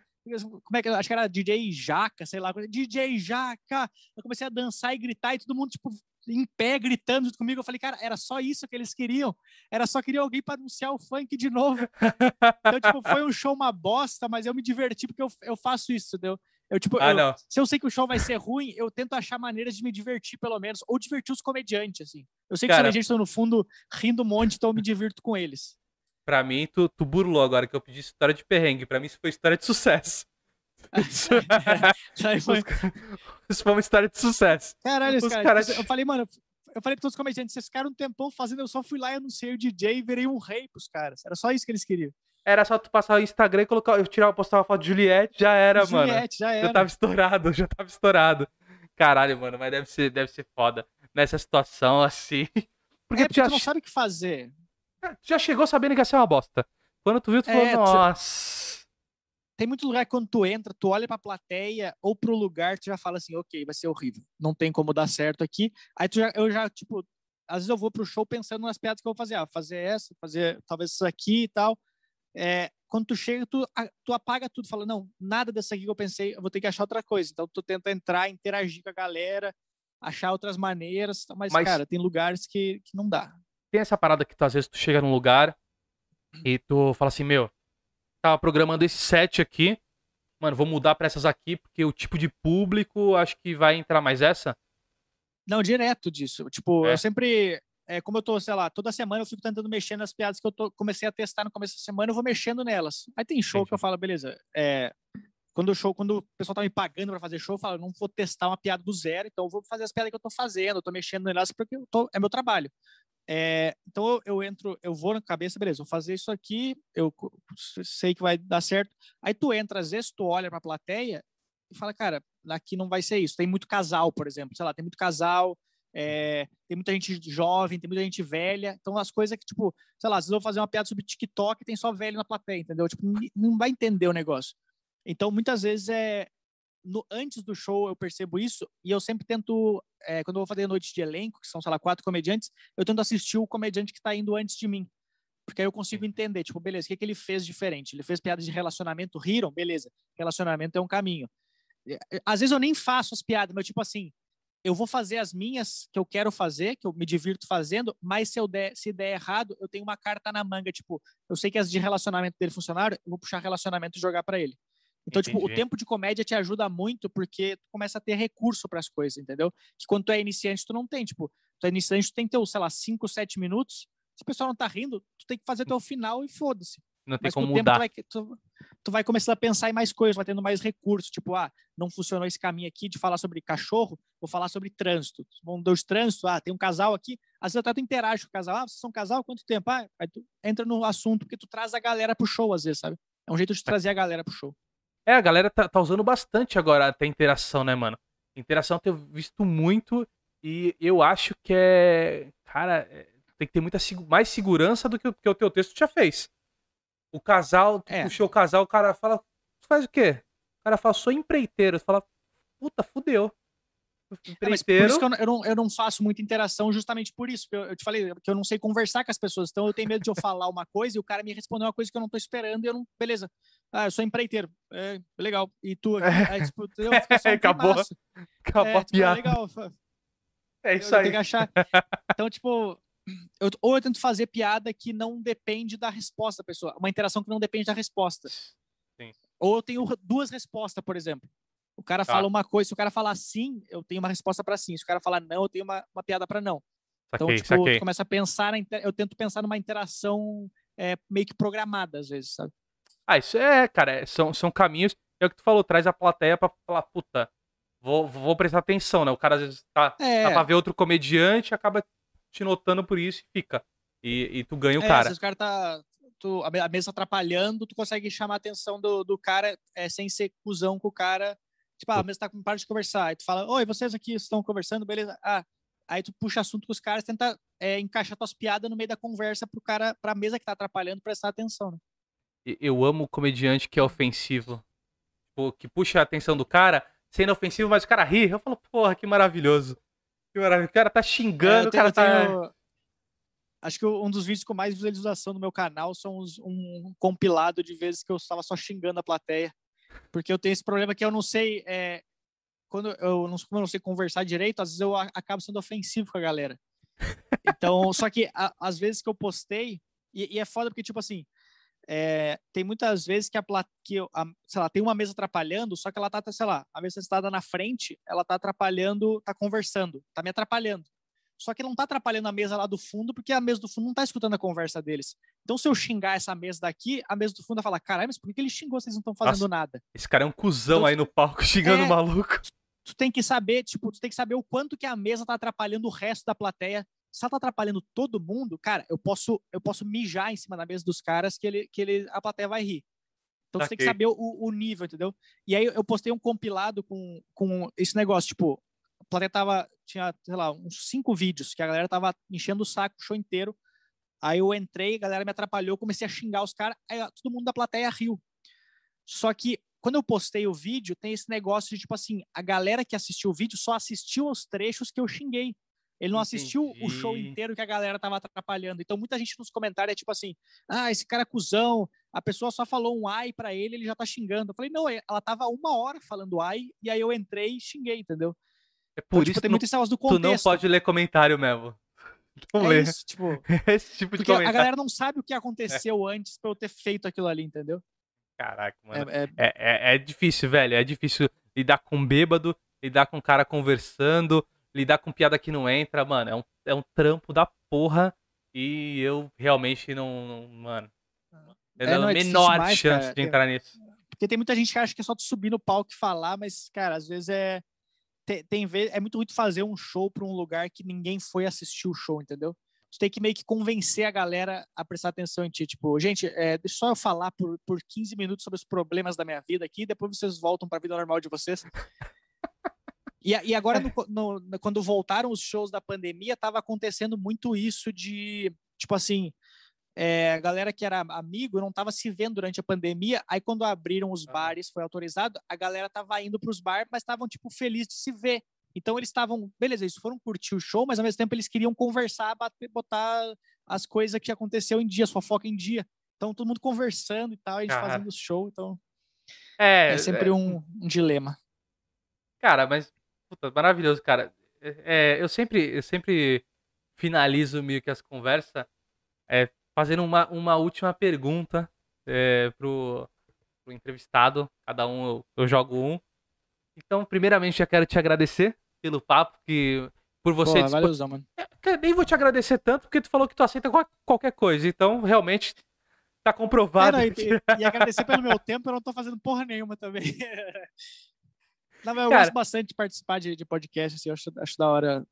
S2: como é que acho que era DJ Jaca, sei lá, DJ Jaca. Eu comecei a dançar e gritar e todo mundo tipo em pé gritando junto comigo. Eu falei, cara, era só isso que eles queriam. Era só queria alguém para anunciar o funk de novo. Então, tipo, foi um show uma bosta, mas eu me diverti porque eu, eu faço isso, entendeu? Eu, tipo, ah, eu, se eu sei que o show vai ser ruim, eu tento achar maneiras de me divertir, pelo menos, ou divertir os comediantes, assim. Eu sei que Cara, os comediantes estão no fundo rindo um monte, então eu me divirto com eles.
S1: Pra mim, tu, tu burlou agora que eu pedi história de perrengue. Pra mim, isso foi história de sucesso. Isso, foi... isso foi uma história de sucesso.
S2: Caralho, os cara, caras... eu falei, mano, eu falei pra todos os comediantes, vocês ficaram um tempão fazendo, eu só fui lá e anunciei o DJ e virei um rei pros caras. Era só isso que eles queriam.
S1: Era só tu passar o Instagram e colocar, eu tirar, postar uma foto de Juliette, já era, Juliette, mano. Juliette, já era. Já tava estourado, já tava estourado. Caralho, mano, mas deve ser, deve ser foda nessa situação assim.
S2: Porque, é, tu, já... tu não sabe o que fazer.
S1: É, tu já chegou sabendo que ia ser uma bosta. Quando tu viu, tu é, falou, nossa.
S2: Tem muito lugar que quando tu entra, tu olha pra plateia ou pro lugar, tu já fala assim, ok, vai ser horrível. Não tem como dar certo aqui. Aí tu já, eu já, tipo, às vezes eu vou pro show pensando nas piadas que eu vou fazer. Ah, fazer essa, fazer talvez isso aqui e tal é, quando tu chega, tu, tu apaga tudo, fala, não, nada dessa aqui que eu pensei, eu vou ter que achar outra coisa. Então tu tenta entrar, interagir com a galera, achar outras maneiras, mas, mas cara, tem lugares que, que não dá.
S1: Tem essa parada que tu, às vezes tu chega num lugar e tu fala assim, meu, tava programando esse set aqui, mano, vou mudar para essas aqui porque o tipo de público acho que vai entrar mais essa.
S2: Não, direto disso. Tipo, é. eu sempre é, como eu tô, sei lá, toda semana eu fico tentando mexer nas piadas que eu tô, comecei a testar no começo da semana, eu vou mexendo nelas. Aí tem show Entendi. que eu falo, beleza, é, quando o show, quando o pessoal tá me pagando para fazer show, eu falo, não vou testar uma piada do zero, então eu vou fazer as piadas que eu tô fazendo, eu tô mexendo nelas porque tô, é meu trabalho. É, então eu, eu, entro, eu vou na cabeça, beleza, vou fazer isso aqui, eu sei que vai dar certo. Aí tu entra, às vezes tu olha pra plateia e fala, cara, aqui não vai ser isso. Tem muito casal, por exemplo, sei lá, tem muito casal, é, tem muita gente jovem, tem muita gente velha. Então, as coisas que, tipo, sei lá, se eu fazer uma piada sobre TikTok, tem só velho na plateia, entendeu? Tipo, não vai entender o negócio. Então, muitas vezes, é, no, antes do show, eu percebo isso e eu sempre tento, é, quando eu vou fazer noite de elenco, que são, sei lá, quatro comediantes, eu tento assistir o comediante que está indo antes de mim. Porque aí eu consigo entender, tipo, beleza, o que, que ele fez diferente? Ele fez piadas de relacionamento, riram? Beleza, relacionamento é um caminho. Às vezes eu nem faço as piadas, mas tipo assim, eu vou fazer as minhas que eu quero fazer, que eu me divirto fazendo, mas se eu der, se der errado, eu tenho uma carta na manga, tipo, eu sei que as de relacionamento dele funcionaram, eu vou puxar relacionamento e jogar para ele. Então, Entendi. tipo, o tempo de comédia te ajuda muito porque tu começa a ter recurso para as coisas, entendeu? Que quando tu é iniciante, tu não tem, tipo, tu é iniciante, tu tem teu, sei lá, 5, 7 minutos, se o pessoal não tá rindo, tu tem que fazer até o final e foda-se.
S1: Não tem Mas como mudar.
S2: Tempo, tu, vai, tu, tu, vai começar a pensar em mais coisas, vai tendo mais recursos. Tipo, ah, não funcionou esse caminho aqui de falar sobre cachorro, vou falar sobre trânsito. Vão dois trânsitos, ah, tem um casal aqui. Às vezes até tu interage com o casal. Ah, vocês são um casal? Quanto tempo? Ah, aí tu entra no assunto, porque tu traz a galera pro show, às vezes, sabe? É um jeito de trazer a galera pro show.
S1: É, a galera tá, tá usando bastante agora até interação, né, mano? Interação eu tenho visto muito e eu acho que é. Cara, é, tem que ter muita mais segurança do que o, que o teu texto já fez. O casal, tu é. puxou o casal, o cara fala, tu faz o quê? O cara fala, sou empreiteiro. Tu fala, puta, fudeu.
S2: É, mas por isso que eu, eu, não, eu não faço muita interação justamente por isso. Eu, eu te falei que eu não sei conversar com as pessoas. Então eu tenho medo de eu falar uma coisa e o cara me responder uma coisa que eu não tô esperando e eu não. Beleza. Ah, eu sou empreiteiro. É, legal. E tu aqui? É. Tipo, eu
S1: um Acabou. Acabou é, a tipo, piada.
S2: legal.
S1: É isso aí.
S2: Então, tipo, eu, ou eu tento fazer piada que não depende da resposta da pessoa, uma interação que não depende da resposta. Sim. Ou eu tenho duas respostas, por exemplo. O cara tá. fala uma coisa, se o cara falar sim, eu tenho uma resposta para sim. Se o cara falar não, eu tenho uma, uma piada para não. Então, saquei, então, tipo, saquei. começa a pensar, eu tento pensar numa interação é, meio que programada, às vezes, sabe?
S1: Ah, isso é, cara, é, são, são caminhos. É o que tu falou, traz a plateia pra falar, puta, vou, vou prestar atenção, né? O cara às vezes tá, é. tá pra ver outro comediante acaba te notando por isso e fica. E, e tu ganha o é, cara.
S2: Se o cara tá. Tu, a mesa atrapalhando, tu consegue chamar a atenção do, do cara é, sem ser cuzão com o cara. Tipo, ah, a mesa tá com parte de conversar. Aí tu fala, oi, vocês aqui estão conversando, beleza? Ah, aí tu puxa assunto com os caras, tenta é, encaixar tuas piadas no meio da conversa pro cara, pra mesa que tá atrapalhando prestar atenção, né?
S1: Eu amo o comediante que é ofensivo. Tipo, que puxa a atenção do cara, sendo ofensivo, mas o cara ri. Eu falo, porra, que maravilhoso. Que maravilha. O cara tá xingando, é, o cara tá. Tenho...
S2: Acho que um dos vídeos com mais visualização no meu canal são uns, um compilado de vezes que eu estava só xingando a plateia. Porque eu tenho esse problema que eu não sei. É, quando eu não, como eu não sei conversar direito, às vezes eu acabo sendo ofensivo com a galera. Então, só que a, às vezes que eu postei, e, e, é foda porque, tipo assim, é, tem muitas vezes que, a, que a, sei lá, tem uma mesa atrapalhando, só que ela tá, sei lá, a mesa está na frente, ela tá atrapalhando, tá conversando, tá me atrapalhando. Só que não tá atrapalhando a mesa lá do fundo, porque a mesa do fundo não tá escutando a conversa deles. Então, se eu xingar essa mesa daqui, a mesa do fundo vai falar: caralho, mas por que ele xingou? Vocês não estão fazendo Nossa, nada.
S1: Esse cara é um cuzão então, aí no palco xingando o é, maluco.
S2: Tu tem que saber, tipo, tu tem que saber o quanto que a mesa tá atrapalhando o resto da plateia se ela tá atrapalhando todo mundo, cara, eu posso eu posso mijar em cima da mesa dos caras que ele que ele a plateia vai rir. Então você tem que saber o, o, nível, entendeu? E aí eu postei um compilado com, com esse negócio, tipo, a plateia tava tinha, sei lá, uns cinco vídeos que a galera tava enchendo o saco o show inteiro. Aí eu entrei, a galera me atrapalhou, comecei a xingar os caras, aí todo mundo da plateia riu. Só que quando eu postei o vídeo, tem esse negócio de tipo assim, a galera que assistiu o vídeo só assistiu os trechos que eu xinguei. Ele não Entendi. assistiu o show inteiro que a galera tava atrapalhando. Então, muita gente nos comentários é tipo assim: ah, esse cara é cuzão, a pessoa só falou um ai para ele, ele já tá xingando. Eu falei, não, é, ela tava uma hora falando ai, e aí eu entrei e xinguei, entendeu?
S1: É então, por então, isso tipo, tem muito esse do contexto. Tu não pode ler comentário mesmo.
S2: Não é lê. Isso, tipo, esse tipo de comentário. A galera não sabe o que aconteceu é. antes pra eu ter feito aquilo ali, entendeu?
S1: Caraca, mano. É, é... é, é difícil, velho. É difícil lidar com bêbado, lidar com o cara conversando, lidar com piada que não entra, mano, é um, é um trampo da porra. E eu realmente não. não mano. Eu é, não, é menor mais, chance cara. de entrar nisso.
S2: Porque tem muita gente que acha que é só tu subir no palco e falar, mas, cara, às vezes é. Tem, tem é muito ruim fazer um show para um lugar que ninguém foi assistir o show, entendeu? Tu tem que meio que convencer a galera a prestar atenção em ti. Tipo, gente, é, deixa só eu falar por, por 15 minutos sobre os problemas da minha vida aqui, depois vocês voltam para a vida normal de vocês. E, e agora, no, no, quando voltaram os shows da pandemia, estava acontecendo muito isso de, tipo assim, é, a galera que era amigo não estava se vendo durante a pandemia. Aí, quando abriram os bares, foi autorizado, a galera estava indo para os bares, mas estavam, tipo, felizes de se ver. Então, eles estavam, beleza, eles foram curtir o show, mas ao mesmo tempo eles queriam conversar, bater, botar as coisas que aconteceu em dia, fofoca em dia. Então, todo mundo conversando e tal, a gente fazendo o show. Então, é, é sempre é... Um, um dilema.
S1: Cara, mas Puta, maravilhoso, cara. É, eu sempre, eu sempre finalizo meio que as conversas é, fazendo uma, uma última pergunta é, pro, pro entrevistado. Cada um eu, eu jogo um. Então, primeiramente, já quero te agradecer pelo papo, que por você.
S2: Pô, valeu, mano.
S1: É, nem vou te agradecer tanto, porque tu falou que tu aceita qualquer coisa. Então, realmente, tá comprovado. É,
S2: não, e, e, agradecer pelo meu tempo, eu não tô fazendo porra nenhuma também. Não, eu Cara, gosto bastante de participar de, de podcast, assim, eu acho, acho da hora.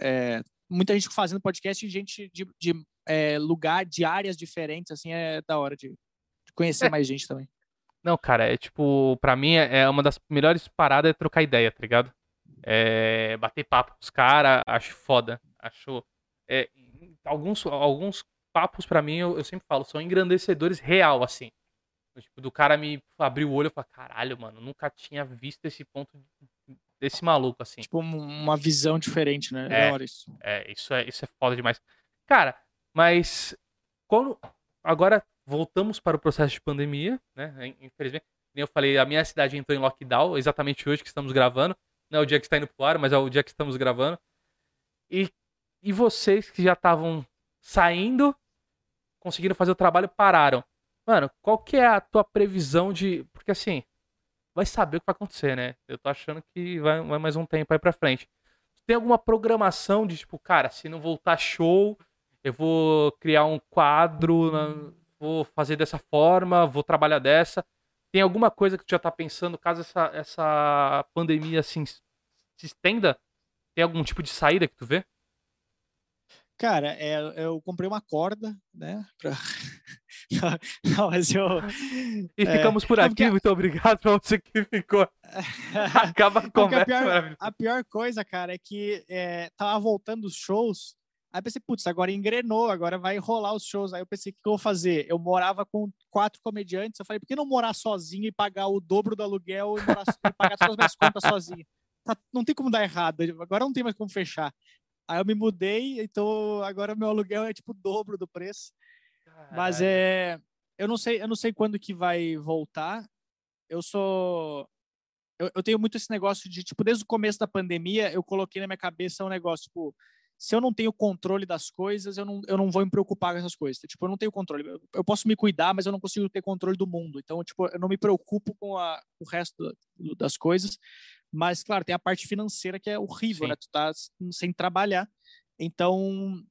S2: É, muita gente fazendo podcast e gente de, de é, lugar, de áreas diferentes, assim, é da hora de, de conhecer mais gente também.
S1: Não, cara, é tipo, pra mim é, é uma das melhores paradas é trocar ideia, tá ligado? É, bater papo com os caras, acho foda. Acho. É, alguns, alguns papos, para mim, eu, eu, sempre falo, são engrandecedores real, assim. Tipo, do cara me abrir o olho e falar, caralho, mano, nunca tinha visto esse ponto desse maluco, assim.
S2: Tipo, uma visão diferente, né?
S1: É, é, isso. É, isso é, isso é foda demais. Cara, mas quando. Agora voltamos para o processo de pandemia, né? Infelizmente. Eu falei, a minha cidade entrou em lockdown exatamente hoje que estamos gravando. Não é o dia que está indo pro ar, mas é o dia que estamos gravando. E, e vocês que já estavam saindo, conseguiram fazer o trabalho, pararam. Mano, qual que é a tua previsão de. Porque assim, vai saber o que vai acontecer, né? Eu tô achando que vai, vai mais um tempo aí pra frente. Tem alguma programação de tipo, cara, se não voltar show, eu vou criar um quadro, vou fazer dessa forma, vou trabalhar dessa. Tem alguma coisa que tu já tá pensando, caso essa, essa pandemia assim se estenda? Tem algum tipo de saída que tu vê?
S2: Cara, é, eu comprei uma corda, né? Pra... Não, mas eu.
S1: E é, ficamos por aqui. Porque... Muito obrigado pra você que ficou. Acaba a conversa.
S2: A pior, a pior, coisa, cara, é que é, tava voltando os shows. Aí eu pensei, putz, agora engrenou, agora vai rolar os shows. Aí eu pensei, o que eu vou fazer? Eu morava com quatro comediantes. Eu falei, por que não morar sozinho e pagar o dobro do aluguel e, morar, e pagar todas as minhas contas sozinho? Tá, não tem como dar errado. Agora não tem mais como fechar. Aí eu me mudei, então agora meu aluguel é tipo o dobro do preço. Caralho. Mas é, eu não sei, eu não sei quando que vai voltar. Eu sou eu, eu, tenho muito esse negócio de tipo desde o começo da pandemia, eu coloquei na minha cabeça um negócio tipo se eu não tenho controle das coisas, eu não, eu não vou me preocupar com essas coisas. Tipo, eu não tenho controle. Eu, eu posso me cuidar, mas eu não consigo ter controle do mundo. Então, tipo, eu não me preocupo com a, o resto das coisas. Mas, claro, tem a parte financeira que é horrível, Sim. né? Tu tá sem trabalhar. Então,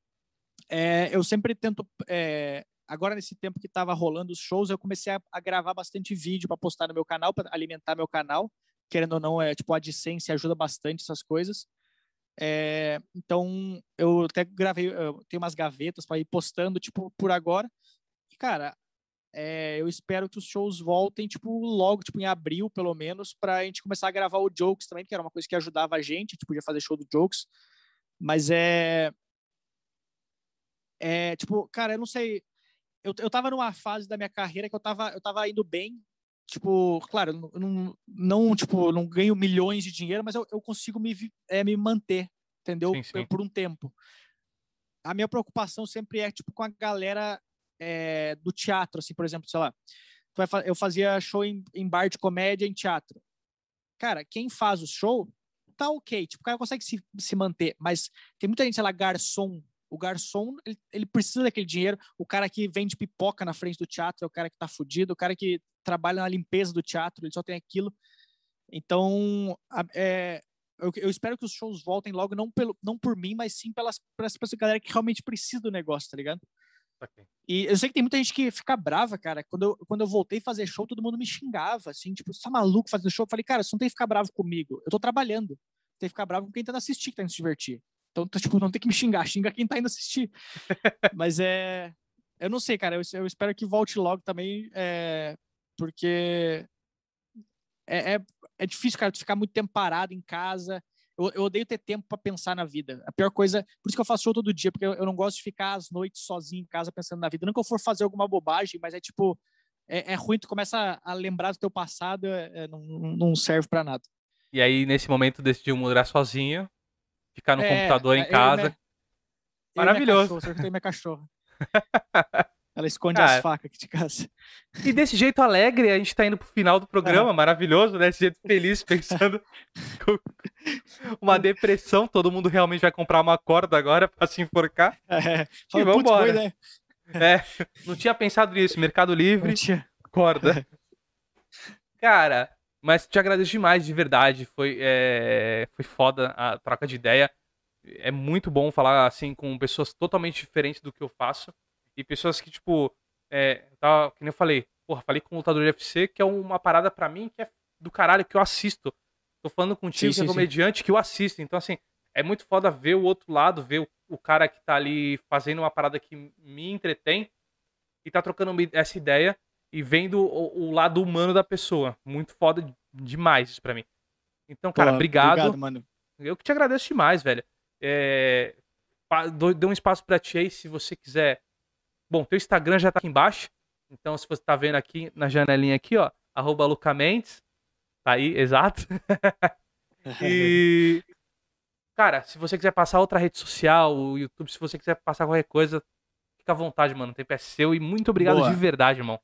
S2: é, eu sempre tento. É, agora, nesse tempo que estava rolando os shows, eu comecei a, a gravar bastante vídeo para postar no meu canal, para alimentar meu canal. Querendo ou não, é tipo a AdSense ajuda bastante essas coisas. É, então, eu até gravei, eu tenho umas gavetas para ir postando, tipo, por agora. E, cara, é, eu espero que os shows voltem, tipo, logo, tipo, em abril, pelo menos, para a gente começar a gravar o Jokes também, que era uma coisa que ajudava a gente, a gente podia fazer show do Jokes. Mas é. É, tipo, cara, eu não sei. Eu, eu tava numa fase da minha carreira que eu tava, eu tava indo bem. Tipo, claro, eu não, não, tipo, não ganho milhões de dinheiro, mas eu, eu consigo me, é, me manter, entendeu? Sim, sim. Por um tempo. A minha preocupação sempre é, tipo, com a galera é, do teatro, assim, por exemplo, sei lá. Eu fazia show em, em bar de comédia em teatro. Cara, quem faz o show tá ok, tipo, o cara consegue se, se manter, mas tem muita gente, sei lá, garçom. O garçom, ele, ele precisa daquele dinheiro. O cara que vende pipoca na frente do teatro é o cara que tá fudido. O cara que trabalha na limpeza do teatro, ele só tem aquilo. Então, é, eu, eu, espero que os shows voltem logo, não, pelo, não por mim, mas sim pelas, pelas pessoas, galera que realmente precisa do negócio, tá ligado? Okay. E eu sei que tem muita gente que fica brava, cara. Quando eu, quando eu voltei a fazer show, todo mundo me xingava, assim, tipo, você tá maluco fazendo show? Eu falei, cara, você não tem que ficar bravo comigo. Eu tô trabalhando. Tem que ficar bravo com quem tá indo assistir, que tá indo se divertir. Então, tipo, não tem que me xingar, xinga quem tá indo assistir. Mas é. Eu não sei, cara. Eu, eu espero que volte logo também, é, porque é, é, é difícil, cara, tu ficar muito tempo parado em casa. Eu, eu odeio ter tempo para pensar na vida. A pior coisa, por isso que eu faço show todo dia, porque eu, eu não gosto de ficar às noites sozinho em casa pensando na vida. Nunca eu for fazer alguma bobagem, mas é tipo, é, é ruim, tu começa a lembrar do teu passado, é, é não, não serve para nada.
S1: E aí, nesse momento, decidiu morar sozinho, ficar no é, computador em casa. Minha, Maravilhoso.
S2: Eu tenho minha cachorra. Ela esconde Cara, as facas aqui de casa.
S1: E desse jeito alegre, a gente tá indo pro final do programa, maravilhoso, né? Desse jeito feliz, pensando uma depressão, todo mundo realmente vai comprar uma corda agora pra se enforcar. É, e vamos embora. Né? É, não tinha pensado nisso, Mercado Livre, corda. Cara, mas te agradeço demais, de verdade, foi, é, foi foda a troca de ideia. É muito bom falar assim com pessoas totalmente diferentes do que eu faço. E pessoas que, tipo, é, que nem eu falei, porra, falei com o lutador de UFC, que é uma parada para mim que é do caralho, que eu assisto. Tô falando contigo, sim, que é comediante, sim. que eu assisto. Então, assim, é muito foda ver o outro lado, ver o, o, cara que tá ali fazendo uma parada que me entretém e tá trocando essa ideia e vendo o, o lado humano da pessoa. Muito foda demais isso pra mim. Então, cara, Pô, obrigado. obrigado mano. Eu que te agradeço demais, velho. É, deu um espaço pra ti aí, se você quiser Bom, teu Instagram já tá aqui embaixo. Então, se você tá vendo aqui na janelinha aqui, ó, arroba Luca Mendes. Tá aí, exato. e. Cara, se você quiser passar outra rede social, o YouTube, se você quiser passar qualquer coisa, fica à vontade, mano. O tempo é seu. E muito obrigado Boa. de verdade, irmão.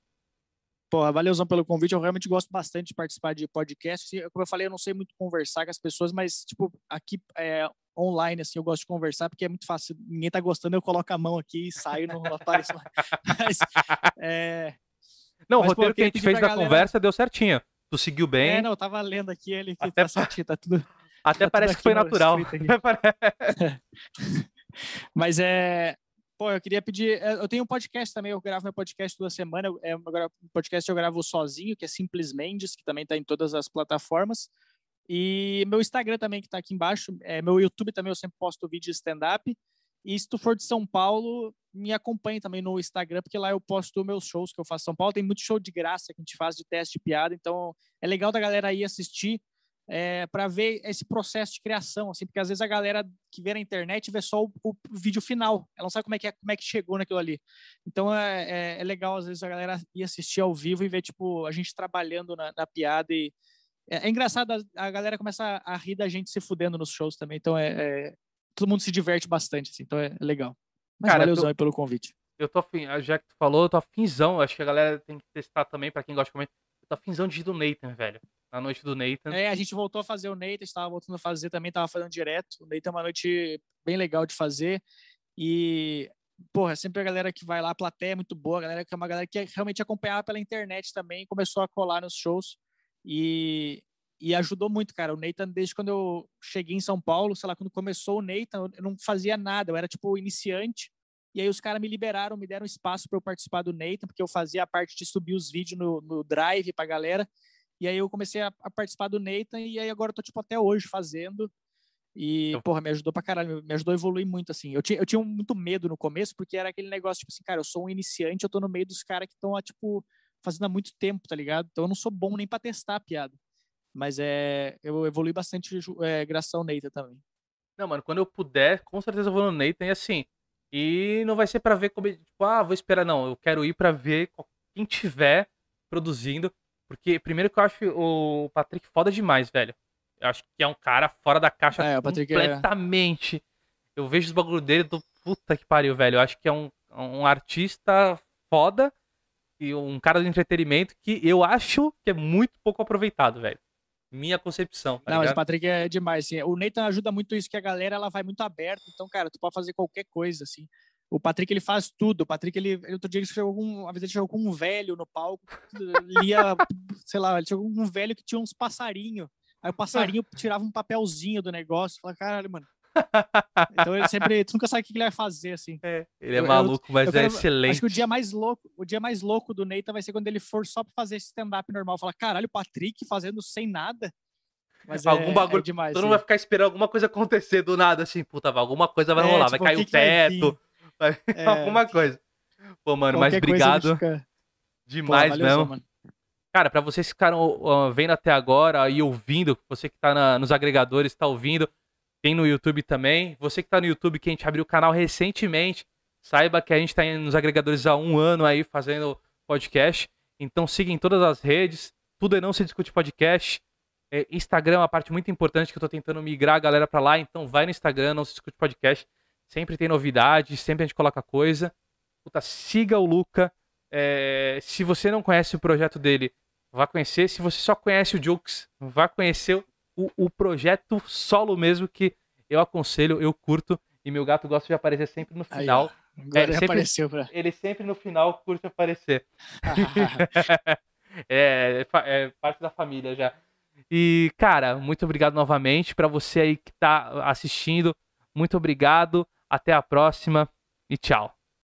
S2: Pô, valeuzão pelo convite. Eu realmente gosto bastante de participar de podcast. Como eu falei, eu não sei muito conversar com as pessoas, mas, tipo, aqui é, online, assim, eu gosto de conversar, porque é muito fácil. Ninguém tá gostando, eu coloco a mão aqui e saio, não apareço mais. Mas, é...
S1: Não, Mas, o roteiro pô, que a gente fez da galera... conversa deu certinho. Tu seguiu bem.
S2: É, não, eu tava lendo aqui ele que Até... tá certinho, tá tudo.
S1: Até tá parece tudo que foi natural.
S2: Mas é. Pô, eu queria pedir. É, eu tenho um podcast também, eu gravo meu podcast toda semana. É, agora, um podcast eu gravo sozinho, que é Simples Mendes, que também está em todas as plataformas. E meu Instagram também, que está aqui embaixo. É, meu YouTube também, eu sempre posto vídeo stand-up. E se tu for de São Paulo, me acompanhe também no Instagram, porque lá eu posto meus shows que eu faço em São Paulo. Tem muito show de graça que a gente faz de teste de piada, então é legal da galera aí assistir é, para ver esse processo de criação, assim, porque às vezes a galera que vê na internet vê só o, o vídeo final, ela não sabe como é que é, como é que chegou naquilo ali. Então é, é, é, legal às vezes a galera ir assistir ao vivo e ver tipo a gente trabalhando na, na piada e é, é engraçado, a, a, galera começa a, rir da gente se fudendo nos shows também. Então é, é todo mundo se diverte bastante, assim, então é, é legal. Mas Cara, valeu, tô, pelo convite.
S1: Eu tô afim, já que tu falou, eu tô afinzão. Acho que a galera tem que testar também, para quem gosta de comer. Tá finzão de ir do Nathan, velho. Na noite do Nathan.
S2: É, a gente voltou a fazer o Nathan, estava voltando a fazer também, tava fazendo direto. O Nathan é uma noite bem legal de fazer. E, porra, sempre a galera que vai lá, a plateia é muito boa, a galera que é uma galera que realmente acompanhava pela internet também, começou a colar nos shows. E, e ajudou muito, cara. O Nathan, desde quando eu cheguei em São Paulo, sei lá, quando começou o Nathan, eu não fazia nada, eu era tipo iniciante. E aí os caras me liberaram, me deram espaço para eu participar do Nathan, porque eu fazia a parte de subir os vídeos no, no Drive pra galera. E aí eu comecei a, a, participar do Nathan e aí agora eu tô tipo até hoje fazendo. E, então porra, me ajudou pra caralho, me ajudou a evoluir muito, assim. Eu tinha, eu tinha muito medo no começo, porque era aquele negócio, tipo assim, cara, eu sou um iniciante, eu tô no meio dos caras que estão, tipo, fazendo há muito tempo, tá ligado? Então eu não sou bom nem pra testar a piada. Mas é, eu evolui bastante é, graças ao Nathan também.
S1: Não, mano, quando eu puder, com certeza eu vou no Nathan e assim. E não vai ser para ver como, tipo, ah, vou esperar, não. Eu quero ir para ver quem tiver produzindo. Porque, primeiro que eu acho o Patrick foda demais, velho. Eu acho que é um cara fora da caixa é, é completamente. É... Eu vejo os bagulho dele do puta que pariu, velho. Eu acho que é um, um artista foda um cara do entretenimento que eu acho que é muito pouco aproveitado, velho minha concepção.
S2: Tá não, ligado? mas o Patrick é demais, assim. O Nathan ajuda muito isso, que a galera ela vai muito aberta. Então, cara, tu pode fazer qualquer coisa, assim. O Patrick, ele faz tudo. O Patrick, ele, outro dia, ele chegou com, uma vez ele chegou com um velho no palco, lia, sei lá, ele chegou com um velho que tinha uns passarinhos. Aí o passarinho tirava um papelzinho do negócio. Fala, caralho, mano. Então ele sempre, tu nunca sabe o que ele vai fazer, assim.
S1: É, ele é eu, maluco, mas eu é quero, excelente.
S2: Acho que o dia mais louco, o dia mais louco do Neita vai ser quando ele for só pra fazer stand-up normal. Falar, caralho, o Patrick fazendo sem nada.
S1: Mas Algum é, bagulho. É demais, todo mundo vai ficar esperando alguma coisa acontecer do nada, assim, puta, alguma coisa vai é, rolar, tipo, vai cair o teto, vai... vai... É. alguma coisa. Pô, mano, mas obrigado. Fica... Demais Pô, mesmo. Mano. Cara, para vocês que ficaram uh, vendo até agora e ouvindo, você que tá na, nos agregadores, tá ouvindo, tem no YouTube também. Você que está no YouTube, que a gente abriu o canal recentemente, saiba que a gente está nos agregadores há um ano aí fazendo podcast. Então siga em todas as redes. Tudo é não se discute podcast. É, Instagram é uma parte muito importante que eu estou tentando migrar a galera para lá. Então vai no Instagram, não se discute podcast. Sempre tem novidade, sempre a gente coloca coisa. Puta, siga o Luca. É, se você não conhece o projeto dele, vá conhecer. Se você só conhece o Jukes, vá conhecer o, o projeto solo mesmo que eu aconselho, eu curto. E meu gato gosta de aparecer sempre no final.
S2: Aí, agora é, ele sempre, apareceu pra...
S1: Ele sempre no final curte aparecer. é, é, parte da família já. E, cara, muito obrigado novamente. para você aí que tá assistindo, muito obrigado. Até a próxima e tchau.